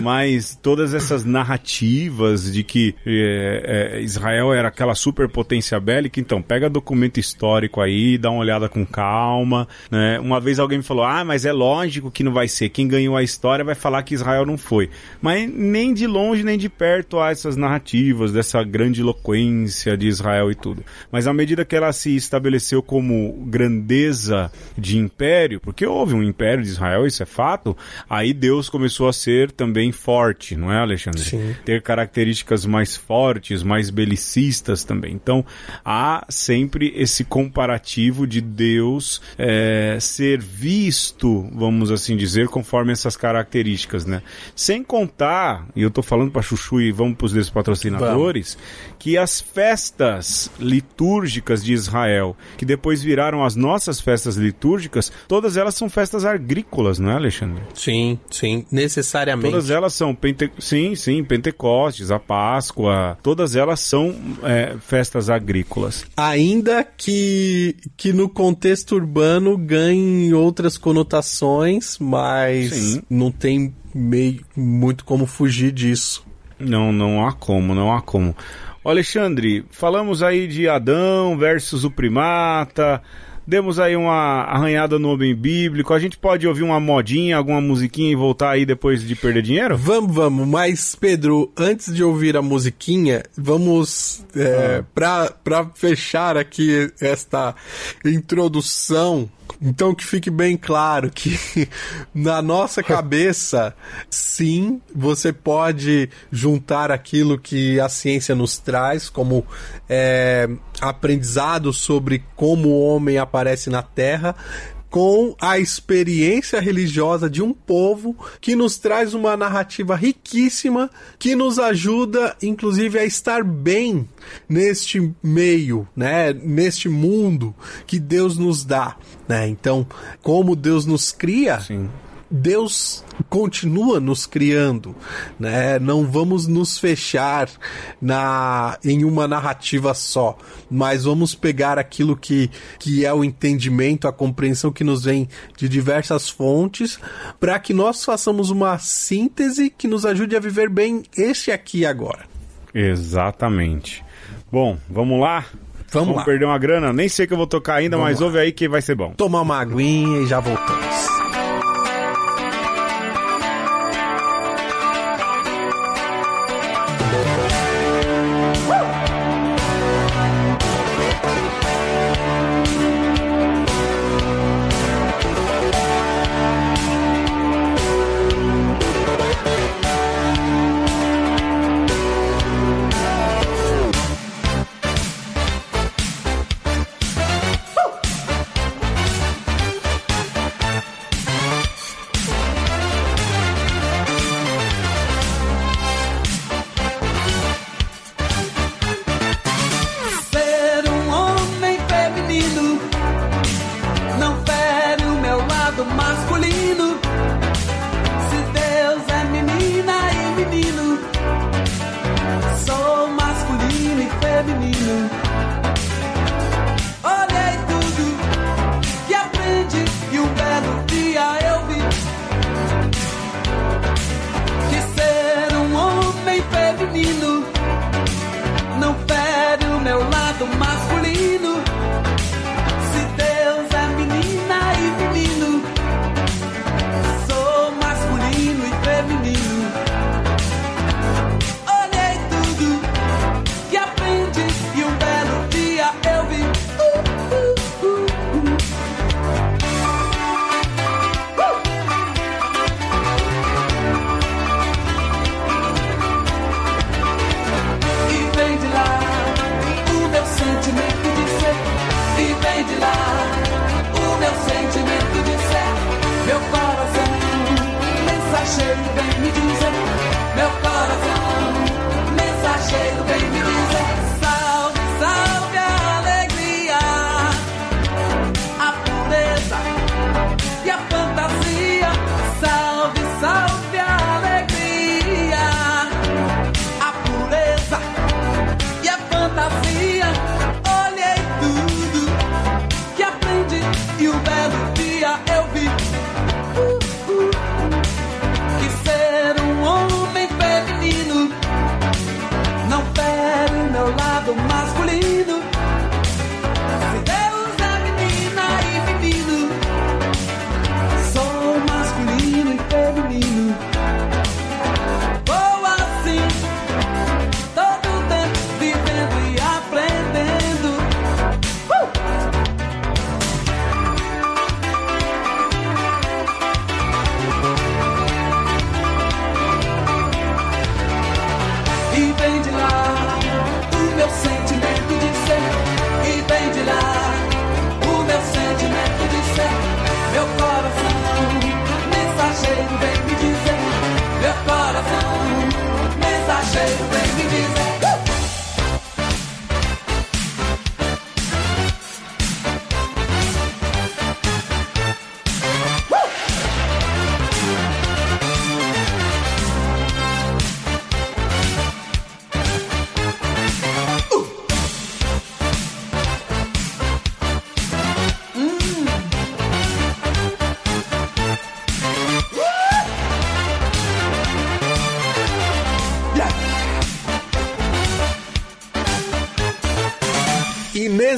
Mas todas essas narrativas de que é, é, Israel era aquela superpotência bélica, então, pega documento histórico aí, dá uma olhada com calma, né? Uma vez alguém me falou, ah, mas é lógico que não vai ser. Quem ganhou a história vai falar que Israel não foi. Mas nem de longe nem de perto há essas narrativas dessa grande eloquência de Israel e tudo. Mas à medida que ela se estabeleceu como grandeza de império, porque houve um império de Israel, isso é fato, aí Deus começou a ser também forte, não é, Alexandre? Sim. Ter características mais fortes, mais belicistas também. Então, há sempre esse comparativo de Deus é, ser visto, vamos assim dizer, conforme essas características, né? Sem contar, e eu tô falando para Chuchu e vamos para os patrocinadores, vamos. Que as festas litúrgicas de Israel, que depois viraram as nossas festas litúrgicas, todas elas são festas agrícolas, não é, Alexandre? Sim, sim, necessariamente. Todas elas são, Pente... sim, sim, Pentecostes, a Páscoa, todas elas são é, festas agrícolas. Ainda que, que no contexto urbano ganhe outras conotações, mas Sim. não tem meio muito como fugir disso. Não, não há como, não há como. Alexandre, falamos aí de Adão versus o primata, Demos aí uma arranhada no homem bíblico. A gente pode ouvir uma modinha, alguma musiquinha e voltar aí depois de perder dinheiro? Vamos, vamos. Mas, Pedro, antes de ouvir a musiquinha, vamos, é, ah. pra, pra fechar aqui esta introdução então que fique bem claro que na nossa cabeça, sim, você pode juntar aquilo que a ciência nos traz como é, aprendizado sobre como o homem aparece na Terra, com a experiência religiosa de um povo que nos traz uma narrativa riquíssima que nos ajuda, inclusive, a estar bem neste meio, né? Neste mundo que Deus nos dá, né? Então, como Deus nos cria, Sim. Deus continua nos criando, né? Não vamos nos fechar na em uma narrativa só, mas vamos pegar aquilo que, que é o entendimento, a compreensão que nos vem de diversas fontes, para que nós façamos uma síntese que nos ajude a viver bem este aqui e agora. Exatamente. Bom, vamos lá? Vamos, vamos lá. perder uma grana? Nem sei que eu vou tocar ainda, vamos mas lá. ouve aí que vai ser bom. Tomar uma aguinha e já voltamos.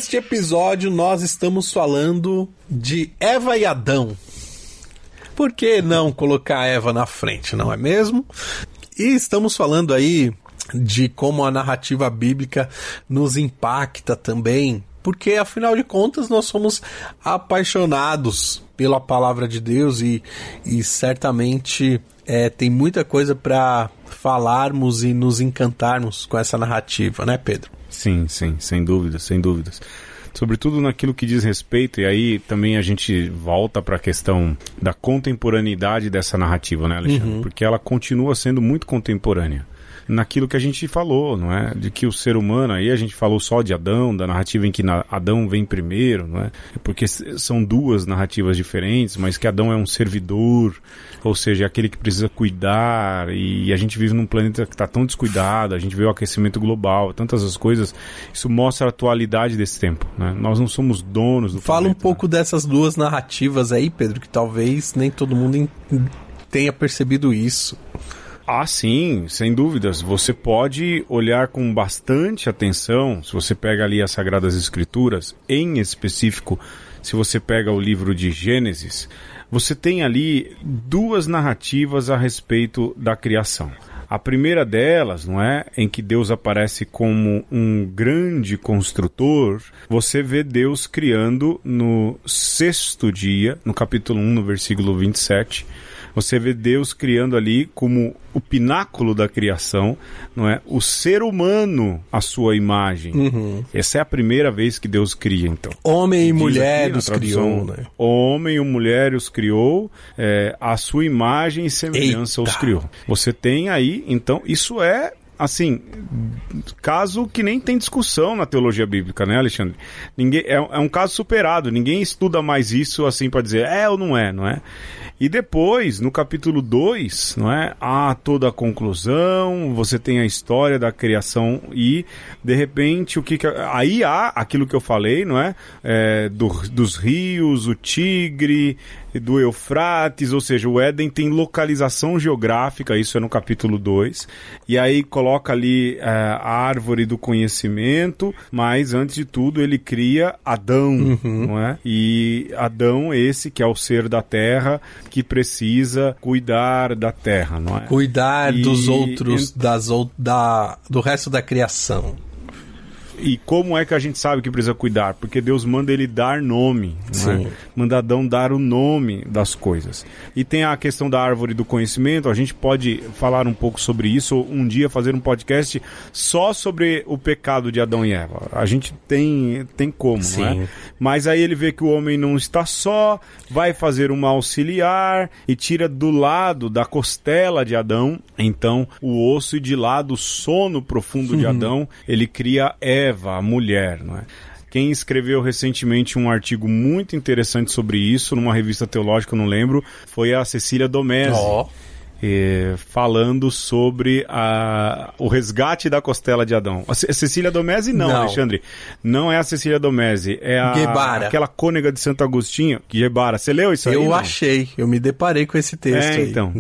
Neste episódio nós estamos falando de Eva e Adão. Por que não colocar Eva na frente, não é mesmo? E estamos falando aí de como a narrativa bíblica nos impacta também, porque afinal de contas nós somos apaixonados pela palavra de Deus e, e certamente é, tem muita coisa para falarmos e nos encantarmos com essa narrativa, né, Pedro? Sim, sim, sem dúvidas, sem dúvidas. Sobretudo naquilo que diz respeito, e aí também a gente volta para a questão da contemporaneidade dessa narrativa, né, Alexandre? Porque ela continua sendo muito contemporânea. Naquilo que a gente falou, não é? De que o ser humano, aí a gente falou só de Adão, da narrativa em que Adão vem primeiro, não é? Porque são duas narrativas diferentes, mas que Adão é um servidor, ou seja, é aquele que precisa cuidar, e a gente vive num planeta que está tão descuidado, a gente vê o aquecimento global, tantas as coisas, isso mostra a atualidade desse tempo, né? Nós não somos donos do Fala um planeta, pouco dessas duas narrativas aí, Pedro, que talvez nem todo mundo en- tenha percebido isso. Ah, sim, sem dúvidas. Você pode olhar com bastante atenção, se você pega ali as Sagradas Escrituras, em específico, se você pega o livro de Gênesis, você tem ali duas narrativas a respeito da criação. A primeira delas, não é, em que Deus aparece como um grande construtor, você vê Deus criando no sexto dia, no capítulo 1, no versículo 27, você vê Deus criando ali como o pináculo da criação, não é? O ser humano à sua imagem. Essa é a primeira vez que Deus cria, então. Homem e mulher os tradução, criou, né? Homem e mulher os criou, é, a sua imagem e semelhança Eita. os criou. Você tem aí, então, isso é assim, caso que nem tem discussão na teologia bíblica, né, Alexandre? Ninguém, é, é um caso superado, ninguém estuda mais isso assim para dizer é ou não é, não é? E depois, no capítulo 2, não é? Há toda a conclusão, você tem a história da criação e, de repente, o que, que aí há aquilo que eu falei, não é? É, do- dos rios, o tigre, do Eufrates, ou seja, o Éden tem localização geográfica, isso é no capítulo 2, e aí coloca ali é, a árvore do conhecimento, mas antes de tudo ele cria Adão, não é? E Adão, esse que é o ser da terra, que precisa cuidar da terra, não é? Cuidar E- dos outros, das, ou- da, do resto da criação. E como é que a gente sabe que precisa cuidar? Porque Deus manda ele dar nome, né? manda Adão dar o nome das coisas. E tem a questão da árvore do conhecimento, a gente pode falar um pouco sobre isso, ou um dia fazer um podcast só sobre o pecado de Adão e Eva. A gente tem, tem como, é? Sim. Mas aí ele vê que o homem não está só, vai fazer uma auxiliar e tira do lado da costela de Adão, então o osso e de lado o sono profundo de Adão, ele cria Eva, a mulher, não é? Quem escreveu recentemente um artigo muito interessante sobre isso, numa revista teológica, não lembro, foi a Cecília Domesi Ó, eh, falando sobre a, o resgate da costela de Adão. A Ce- Cecília Domesi não, Não. Alexandre. Não é a Cecília Domesi, é a Guevara. aquela cônega de Santo Agostinho, Guevara. Você leu isso aí? eu achei, eu me deparei com esse texto É, aí. então.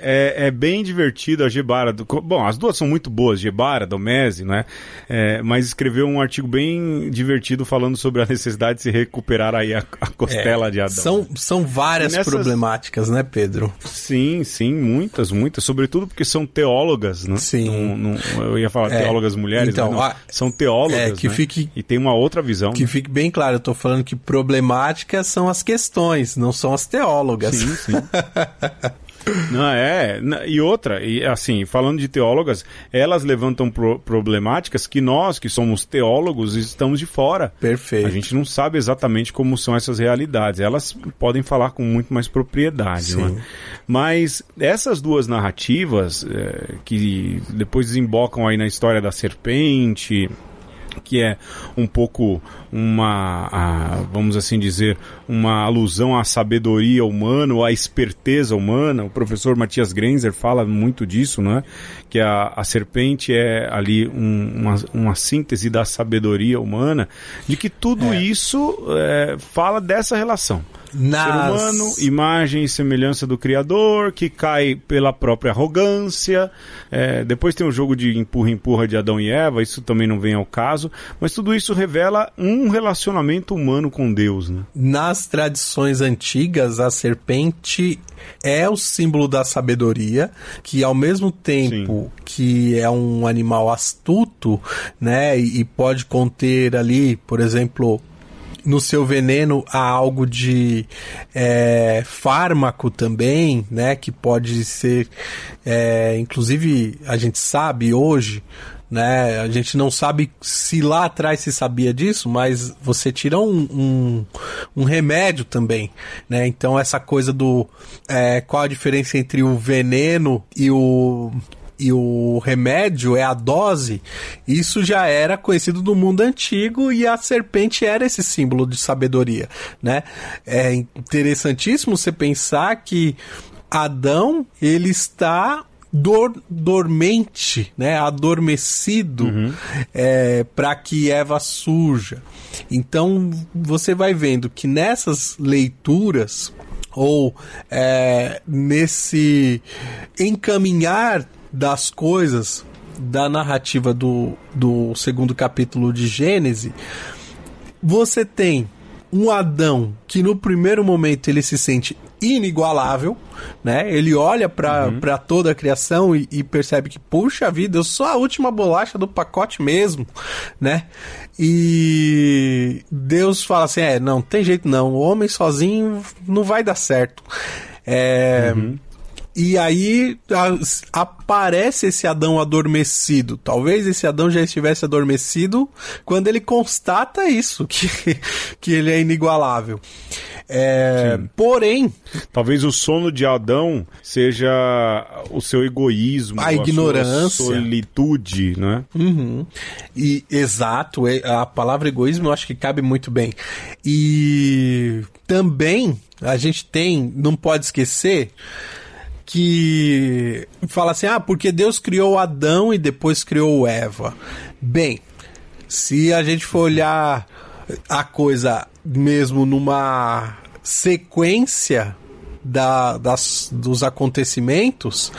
É, é bem divertido a Gebara. do- Bom, as duas são muito boas, Gebara, Domesi, né? É, mas escreveu um artigo bem divertido falando sobre a necessidade de se recuperar aí a, a costela de Adão. É, São, são várias nessas- problemáticas, né, Pedro? Sim, sim, muitas, muitas. Sobretudo porque são teólogas, né? Sim. Não- não- eu ia falar É, teólogas mulheres, então, mas não. a- são teólogas, é, que né? fique- E tem uma outra visão. Que fique bem claro, eu tô falando que problemáticas são as questões, não são as teólogas. Sim, sim. Não, é, e outra, e assim, falando de teólogas, elas levantam pro- problemáticas que nós, que somos teólogos, estamos de fora. Perfeito. A gente não sabe exatamente como são essas realidades. Elas podem falar com muito mais propriedade, Sim. não é? Mas essas duas narrativas eh, que depois desembocam aí na história da serpente, que é um pouco uma, a- vamos assim dizer, uma alusão à sabedoria humana, ou à esperteza humana. O professor Matias Grenzer fala muito disso, né? Que a, a serpente é ali um- uma, uma síntese da sabedoria humana, de que tudo isso é, fala dessa relação. Nas- Ser humano, imagem e semelhança do Criador, que cai pela própria arrogância. É, depois tem o jogo de empurra-empurra de Adão e Eva, isso também não vem ao caso. Mas tudo isso revela um relacionamento humano com Deus, né? Nas tradições antigas, a serpente é o símbolo da sabedoria, que ao mesmo tempo que é um animal astuto, né, e pode conter ali, por exemplo, no seu veneno há algo de é, fármaco também, né? Que pode ser, é, inclusive a gente sabe hoje, né? A gente não sabe se lá atrás se sabia disso, mas você tira um, um, um remédio também, né? Então essa coisa do é, qual a diferença entre o veneno e o e o remédio é a dose, isso já era conhecido do mundo antigo e a serpente era esse símbolo de sabedoria, né? É interessantíssimo você pensar que Adão, ele está dor, dormente, né? Adormecido é, para que Eva surja. Então você vai vendo que nessas leituras ou é, nesse encaminhar das coisas da narrativa do, do segundo capítulo de Gênesis, você tem um Adão que no primeiro momento ele se sente inigualável, né? Ele olha para para toda a criação e, e percebe que puxa vida, eu sou a última bolacha do pacote mesmo, né? E Deus fala assim, é, não tem jeito não, o homem sozinho não vai dar certo. É, e aí a- aparece esse Adão adormecido. Talvez esse Adão já estivesse adormecido quando ele constata isso, que, que ele é inigualável. É, porém, Talvez o sono de Adão seja o seu egoísmo, A sua ignorância. solitude, né? Uhum. E exato, é- a palavra egoísmo eu acho que cabe muito bem. E também a gente tem, não pode esquecer que fala assim: "Ah, porque Deus criou Adão e depois criou Eva". Bem, se a gente for olhar a coisa mesmo numa sequência da- das, dos acontecimentos,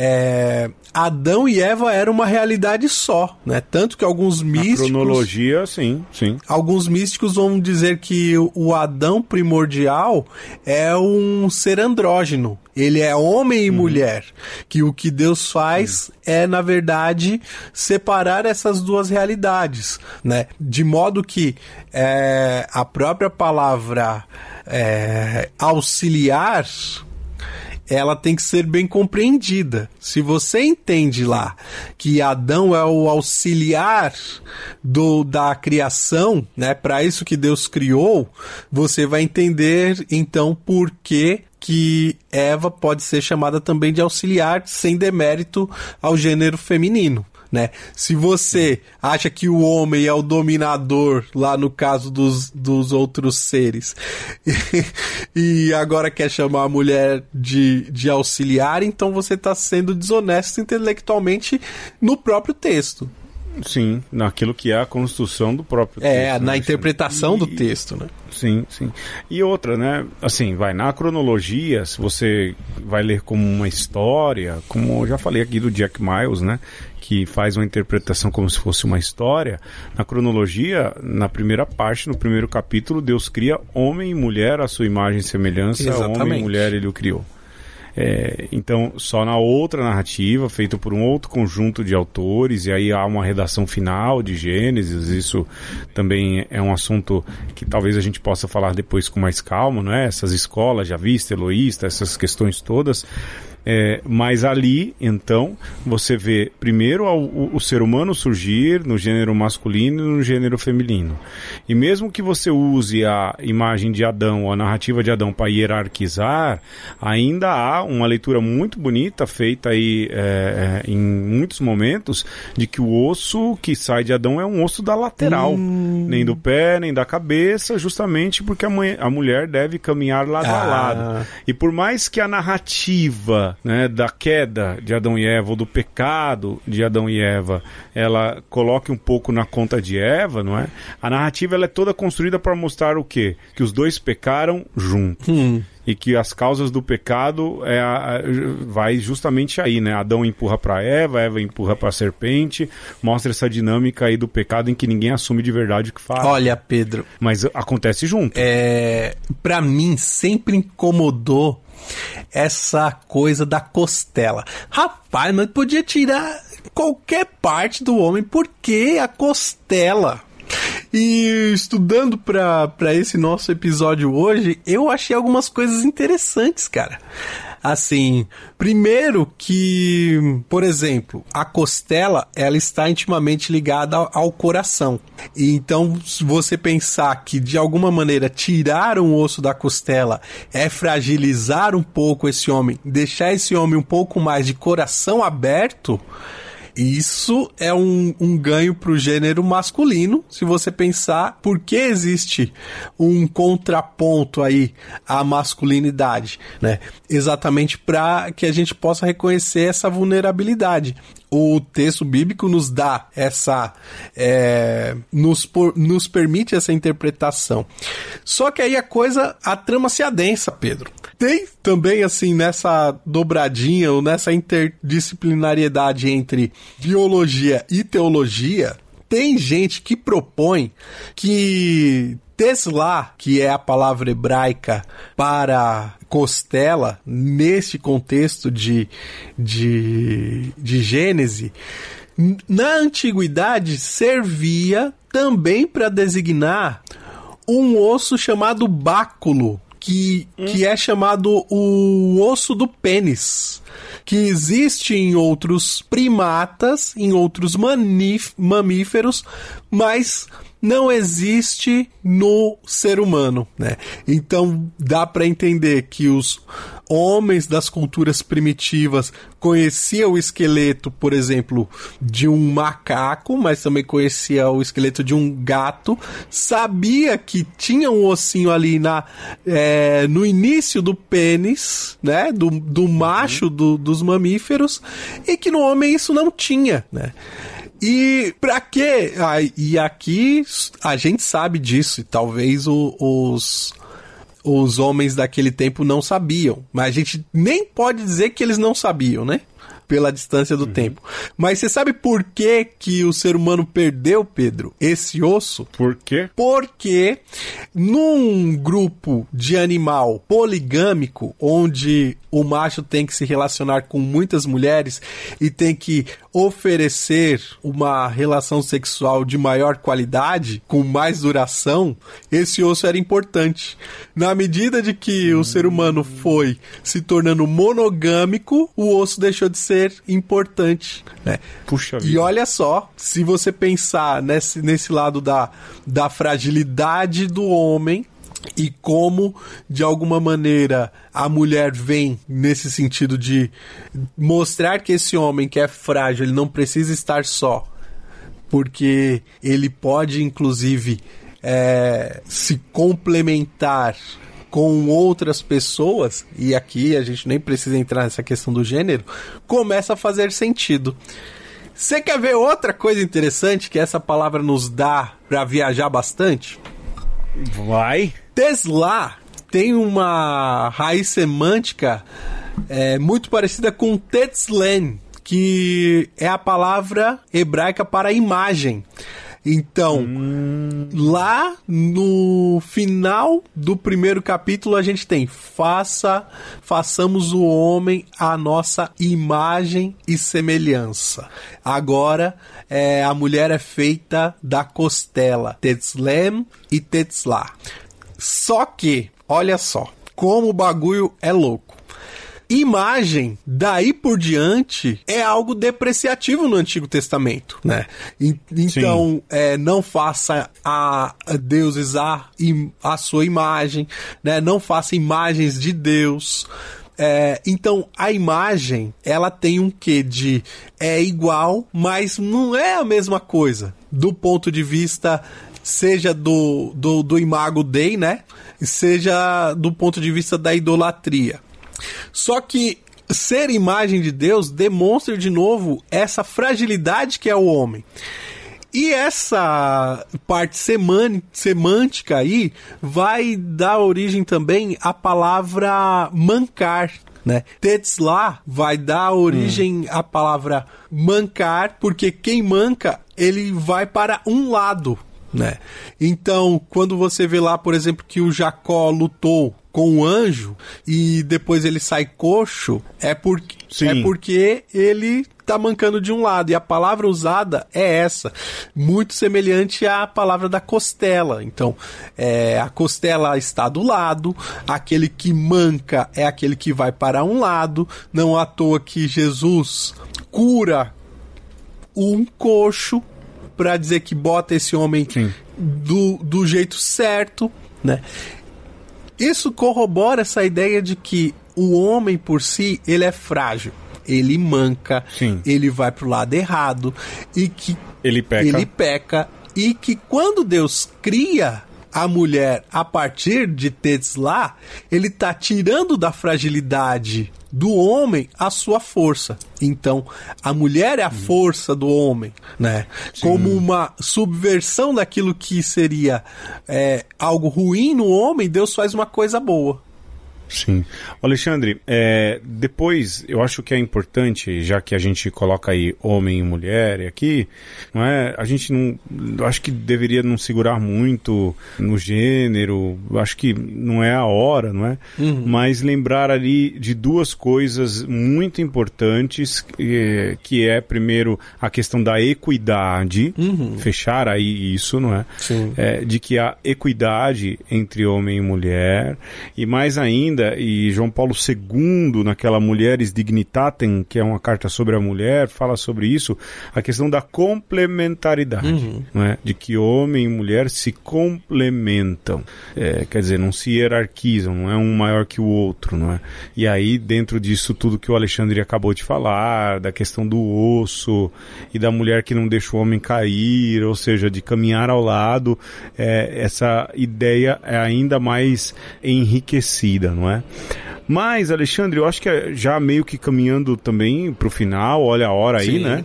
é, Adão e Eva era uma realidade só, né? Tanto que alguns místicos. Na cronologia, sim, sim. Alguns místicos vão dizer que o Adão primordial é um ser andrógeno. Ele é homem e uhum. mulher. Que o que Deus faz é, na verdade, separar essas duas realidades, né? De modo que é, a própria palavra é, auxiliar ela tem que ser bem compreendida. Se você entende lá que Adão é o auxiliar do, da criação, né, para isso que Deus criou, você vai entender então por que que Eva pode ser chamada também de auxiliar sem demérito ao gênero feminino né? Se você acha que o homem é o dominador, lá no caso dos, dos outros seres, e, agora quer chamar a mulher de, de auxiliar, então você está sendo desonesto intelectualmente no próprio texto. Sim, naquilo que é a construção do próprio é, texto. É, na né? interpretação e, do texto, né? Sim, sim. E outra, né? Assim, vai na cronologia, se você vai ler como uma história, como eu já falei aqui do Jack Miles, né? que faz uma interpretação como se fosse uma história, na cronologia, na primeira parte, no primeiro capítulo, Deus cria homem e mulher à sua imagem e semelhança, Exatamente. homem e mulher ele o criou. É, então, só na outra narrativa, feita por um outro conjunto de autores, e aí há uma redação final de Gênesis, isso também é um assunto que talvez a gente possa falar depois com mais calma, não é? Essas escolas, já vista, Eloísta, essas questões todas. É, mas ali, então, você vê primeiro o, o, ser humano surgir no gênero masculino e no gênero feminino. E mesmo que você use a imagem de Adão, ou a narrativa de Adão para hierarquizar, ainda há uma leitura muito bonita feita aí é, é, em muitos momentos de que o osso que sai de Adão é um osso da lateral, hum. nem do pé, nem da cabeça, justamente porque a, a mulher deve caminhar lado ah. a lado. E por mais que a narrativa né, da queda de Adão e Eva, ou do pecado de Adão e Eva, ela coloque um pouco na conta de Eva, não é? A narrativa ela é toda construída para mostrar o quê? Que os dois pecaram juntos. Hum e que as causas do pecado é a, vai justamente aí, né? Adão empurra para Eva, Eva empurra para a serpente, mostra essa dinâmica aí do pecado em que ninguém assume de verdade o que faz. Olha, Pedro, mas acontece junto. É, para mim sempre incomodou essa coisa da costela. Rapaz, mas podia tirar qualquer parte do homem, por que a costela? E estudando para esse nosso episódio hoje, eu achei algumas coisas interessantes, cara. Assim, primeiro que, por exemplo, a costela, ela está intimamente ligada ao, ao coração. E então, se você pensar que de alguma maneira tirar um osso da costela é fragilizar um pouco esse homem, deixar esse homem um pouco mais de coração aberto, isso é um, um ganho para o gênero masculino, se você pensar por que existe um contraponto aí à masculinidade, né? Exatamente para que a gente possa reconhecer essa vulnerabilidade o texto bíblico nos dá essa. É, nos, por, nos permite essa interpretação. Só que aí a coisa, a trama se adensa, Pedro. Tem também, assim, nessa dobradinha ou nessa interdisciplinariedade entre biologia e teologia, tem gente que propõe que Tesla, que é a palavra hebraica para costela, neste contexto de, de, de Gênese, na antiguidade servia também para designar um osso chamado báculo, que, hum. que é chamado o osso do pênis, que existe em outros primatas, em outros mamíferos, mas não existe no ser humano, né? Então dá para entender que os homens das culturas primitivas conheciam o esqueleto, por exemplo, de um macaco, mas também conhecia o esqueleto de um gato, sabia que tinha um ossinho ali na, é, no início do pênis, né, do, do macho do, dos mamíferos, e que no homem isso não tinha, né? E pra quê? Ah, e aqui a gente sabe disso, e talvez o, os, os homens daquele tempo não sabiam. Mas a gente nem pode dizer que eles não sabiam, né? Pela distância do tempo. Mas você sabe por que, que o ser humano perdeu, Pedro, esse osso? Por quê? Porque num grupo de animal poligâmico, onde o macho tem que se relacionar com muitas mulheres e tem que oferecer uma relação sexual de maior qualidade, com mais duração, esse osso era importante. Na medida de que o ser humano foi se tornando monogâmico, o osso deixou de ser importante. Né? Puxa E vida. olha só, se você pensar nesse, nesse lado da, da fragilidade do homem e como, de alguma maneira, a mulher vem nesse sentido de mostrar que esse homem que é frágil, ele não precisa estar só, porque ele pode, inclusive, é, se complementar com outras pessoas, e aqui a gente nem precisa entrar nessa questão do gênero, começa a fazer sentido. Você quer ver outra coisa interessante que essa palavra nos dá para viajar bastante? Vai. Tesla tem uma raiz semântica é, muito parecida com Tetzlen, que é a palavra hebraica para imagem. Então, lá no final do primeiro capítulo a gente tem faça, façamos o homem a nossa imagem e semelhança. Agora, é, a mulher é feita da costela, Tetzlem e Tetzlá. Só que, olha só, como o bagulho é louco. Imagem, daí por diante, é algo depreciativo no Antigo Testamento, né? En- Então, é, não faça a, a deuses a, a sua imagem, né? Não faça imagens de Deus. É, então, a imagem, ela tem um quê de é igual, mas não é a mesma coisa. Do ponto de vista, seja do, do, do imago Dei, né? Seja do ponto de vista da idolatria. Só que ser imagem de Deus demonstra de novo essa fragilidade que é o homem. E essa parte semântica aí vai dar origem também à palavra mancar. Né? Tetzlá vai dar origem à palavra mancar, porque quem manca, ele vai para um lado. Né? Então, quando você vê lá, por exemplo, que o Jacó lutou com o anjo e depois ele sai coxo, é porque, Sim. é porque ele tá mancando de um lado. E a palavra usada é essa, muito semelhante à palavra da costela. Então, é, a costela está do lado, aquele que manca é aquele que vai para um lado. Não à toa que Jesus cura um coxo para dizer que bota esse homem Sim. do, do jeito certo, né? Isso corrobora essa ideia de que o homem por si, ele é frágil. Ele manca, Sim. ele vai pro lado errado e que Ele peca. ele peca e que quando Deus cria a mulher a partir de Tetzlá, ele tá tirando da fragilidade do homem a sua força. Então, a mulher é a força do homem, né? Como uma subversão daquilo que seria é, algo ruim no homem, Deus faz uma coisa boa. Sim. Alexandre, é, depois eu acho que é importante, já que a gente coloca aí homem e mulher aqui, não é? A gente não. Acho que deveria não segurar muito no gênero, acho que não é a hora, não é? Mas lembrar ali de duas coisas muito importantes, eh, que é, primeiro, a questão da equidade, fechar aí isso, não é? Sim. é, de que há equidade entre homem e mulher, e mais ainda, e João Paulo II, naquela Mulheres Dignitatem, que é uma carta sobre a mulher, fala sobre isso, a questão da complementaridade, não é? de que homem e mulher se complementam, É, quer dizer, não se hierarquizam, não é um maior que o outro, não é? E aí, dentro disso tudo que o Alexandre acabou de falar, da questão do osso e da mulher que não deixa o homem cair, ou seja, de caminhar ao lado, é, essa ideia é ainda mais enriquecida, não é? Mas, Alexandre, eu acho que é já meio que caminhando também pro final, olha a hora aí, Sim. né?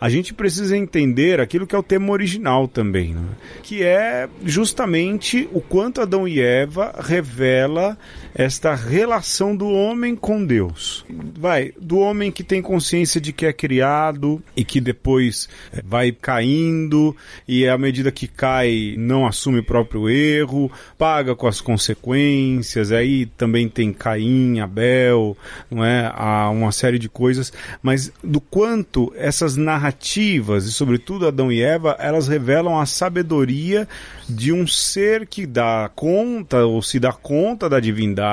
a gente precisa entender aquilo que é o tema original também, né? que é justamente o quanto Adão e Eva revela esta relação do homem com Deus. Vai, do homem que tem consciência de que é criado e que depois eh, vai caindo e à medida que cai não assume o próprio erro, paga com as consequências. Aí também tem Caim, Abel, não é? Há uma série de coisas, mas do quanto essas narrativas e sobretudo Adão e Eva, elas revelam a sabedoria de um ser que dá conta ou se dá conta da divindade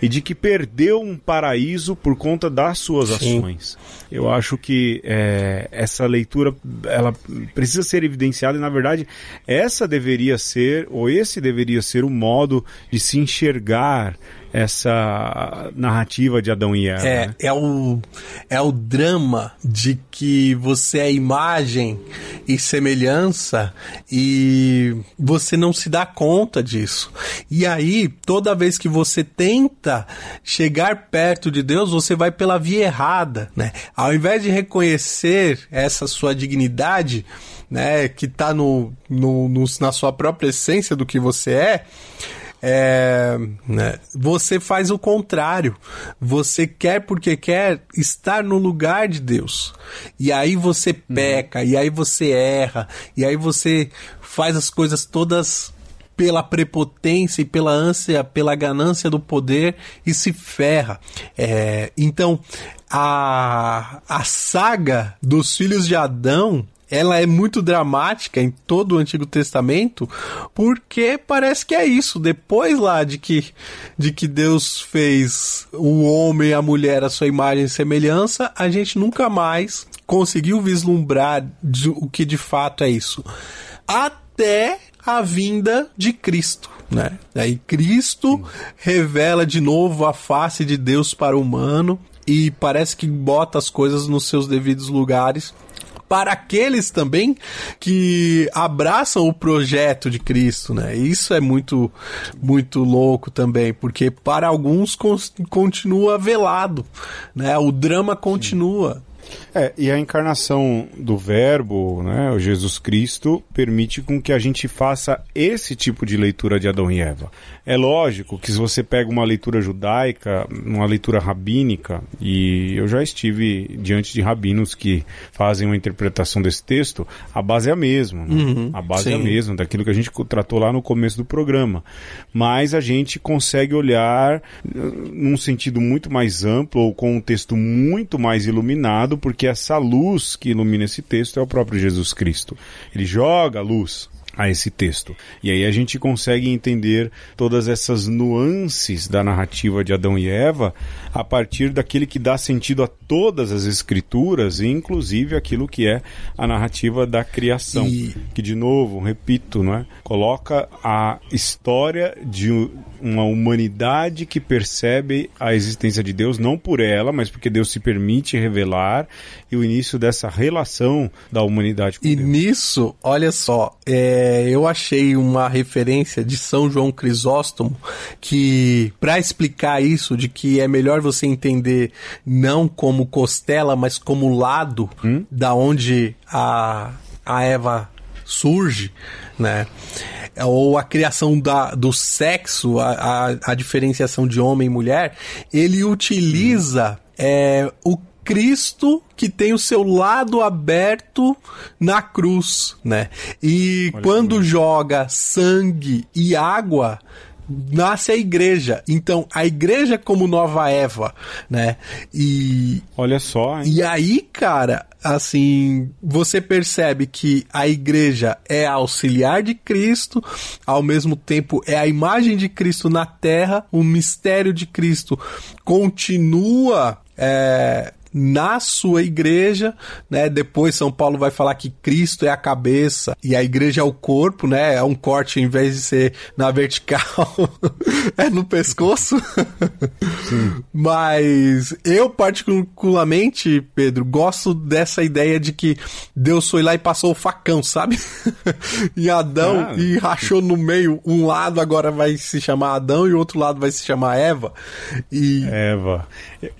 e de que perdeu um paraíso por conta das suas Sim. ações. Eu acho que é, essa leitura ela precisa ser evidenciada e na verdade essa deveria ser ou esse deveria ser o modo de se enxergar essa narrativa de Adão e Eva. É, né? é o, é o drama de que você é imagem e semelhança e você não se dá conta disso. E aí, toda vez que você tenta chegar perto de Deus, você vai pela via errada, né? Ao invés de reconhecer essa sua dignidade, né, que está no, no, no, na sua própria essência do que você é, é, né, você faz o contrário. Você quer porque quer estar no lugar de Deus. E aí você peca, e aí você erra, e aí você faz as coisas todas pela prepotência e pela ânsia, pela ganância do poder e se ferra. É, então, a, a saga dos filhos de Adão ela é muito dramática em todo o Antigo Testamento, porque parece que é isso. Depois lá de que, de que Deus fez o homem e a mulher a sua imagem e semelhança, a gente nunca mais conseguiu vislumbrar o que de fato é isso. Até a vinda de Cristo. Né? Aí Cristo revela de novo a face de Deus para o humano e parece que bota as coisas nos seus devidos lugares para aqueles também que abraçam o projeto de Cristo, né? Isso é muito muito louco também, porque para alguns continua velado, né? O drama continua. É, e a encarnação do Verbo, né, o Jesus Cristo, permite com que a gente faça esse tipo de leitura de Adão e Eva. É lógico que se você pega uma leitura judaica, uma leitura rabínica, e eu já estive diante de rabinos que fazem uma interpretação desse texto, a base é a mesma. Né? Uhum, a base sim. é a mesma, daquilo que a gente tratou lá no começo do programa. Mas a gente consegue olhar uh, num sentido muito mais amplo, ou com um texto muito mais iluminado, porque essa luz que ilumina esse texto é o próprio Jesus Cristo. Ele joga a luz a esse texto. E aí a gente consegue entender todas essas nuances da narrativa de Adão e Eva a partir daquele que dá sentido a todas as escrituras, inclusive aquilo que é a narrativa da criação. E- Que, de novo, repito, não é? coloca a história de uma humanidade que percebe a existência de Deus, não por ela, mas porque Deus se permite revelar, e o início dessa relação da humanidade com E Deus. nisso, olha só, é, eu achei uma referência de São João Crisóstomo que, para explicar isso, de que é melhor você entender não como costela, mas como lado da onde a, a Eva surge, né? Ou a criação da, do sexo, a, a, a diferenciação de homem e mulher, ele utiliza é, o Cristo que tem o seu lado aberto na cruz, né? E quando joga sangue e água, nasce a igreja. Então, a igreja como nova Eva, né? E Olha só, hein? e aí, cara, assim, você percebe que a igreja é auxiliar de Cristo, ao mesmo tempo é a imagem de Cristo na terra, o mistério de Cristo continua. é, na sua igreja, né? Depois São Paulo vai falar que Cristo é a cabeça e a igreja é o corpo, né? É um corte em vez de ser na vertical, é no pescoço. Mas eu particularmente, Pedro, gosto dessa ideia de que Deus foi lá e passou o facão, sabe? e Adão Ah. e rachou no meio. Um lado agora vai se chamar Adão e o outro lado vai se chamar Eva. E Eva,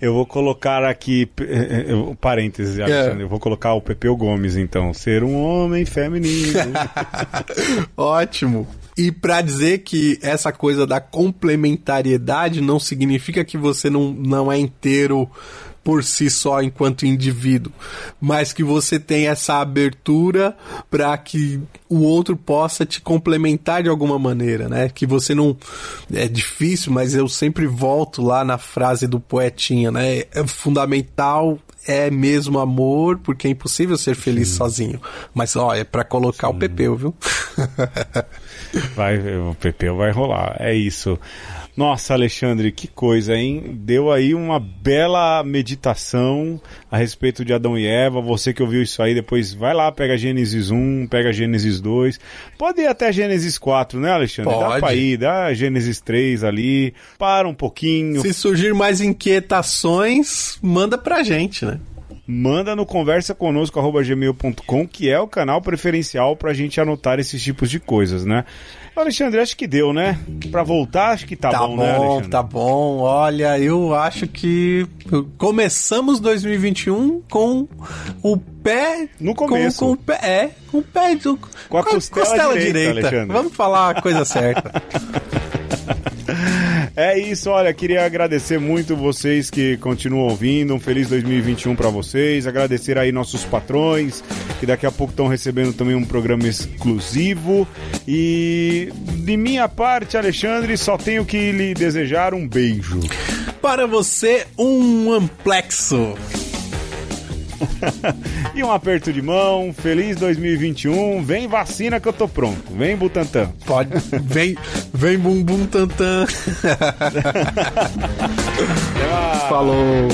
eu vou colocar aqui é, é, parênteses, Alexandre, eu vou colocar o Pepeu Gomes, então. Ser um homem feminino. Ótimo. E para dizer que essa coisa da complementariedade não significa que você não, não é inteiro por si só enquanto indivíduo, mas que você tem essa abertura para que o outro possa te complementar de alguma maneira, né? Que você não é difícil, mas eu sempre volto lá na frase do poetinha, né? É fundamental é mesmo amor, porque é impossível ser feliz Sim. sozinho. Mas ó, é para colocar Sim. o Pepeu, viu? vai, o Pepeu vai rolar. É isso. Nossa, Alexandre, que coisa, hein? Deu aí uma bela meditação a respeito de Adão e Eva. Você que ouviu isso aí, depois vai lá, pega Gênesis 1, pega Gênesis 2. Pode ir até Gênesis 4, né, Alexandre? Pode. Dá pra ir, dá Gênesis 3 ali, para um pouquinho. Se surgir mais inquietações, manda pra gente, né? manda no conversa conosco gmail.com, que é o canal preferencial para a gente anotar esses tipos de coisas, né? Alexandre, acho que deu, né? Pra voltar, acho que tá, tá bom, bom, né, Alexandre? Tá bom, olha, eu acho que começamos 2021 com o pé... No começo. Com, com o pé, é, com o pé... Do, com a costela, costela direita, direita. Vamos falar a coisa certa. É isso, olha, queria agradecer muito vocês que continuam ouvindo. Um feliz 2021 para vocês. Agradecer aí nossos patrões, que daqui a pouco estão recebendo também um programa exclusivo. E de minha parte, Alexandre, só tenho que lhe desejar um beijo. Para você, um amplexo. e um aperto de mão. Feliz 2021. Vem vacina que eu tô pronto. Vem Butantan. Pode. Vem, vem bumbum tantan. Falou.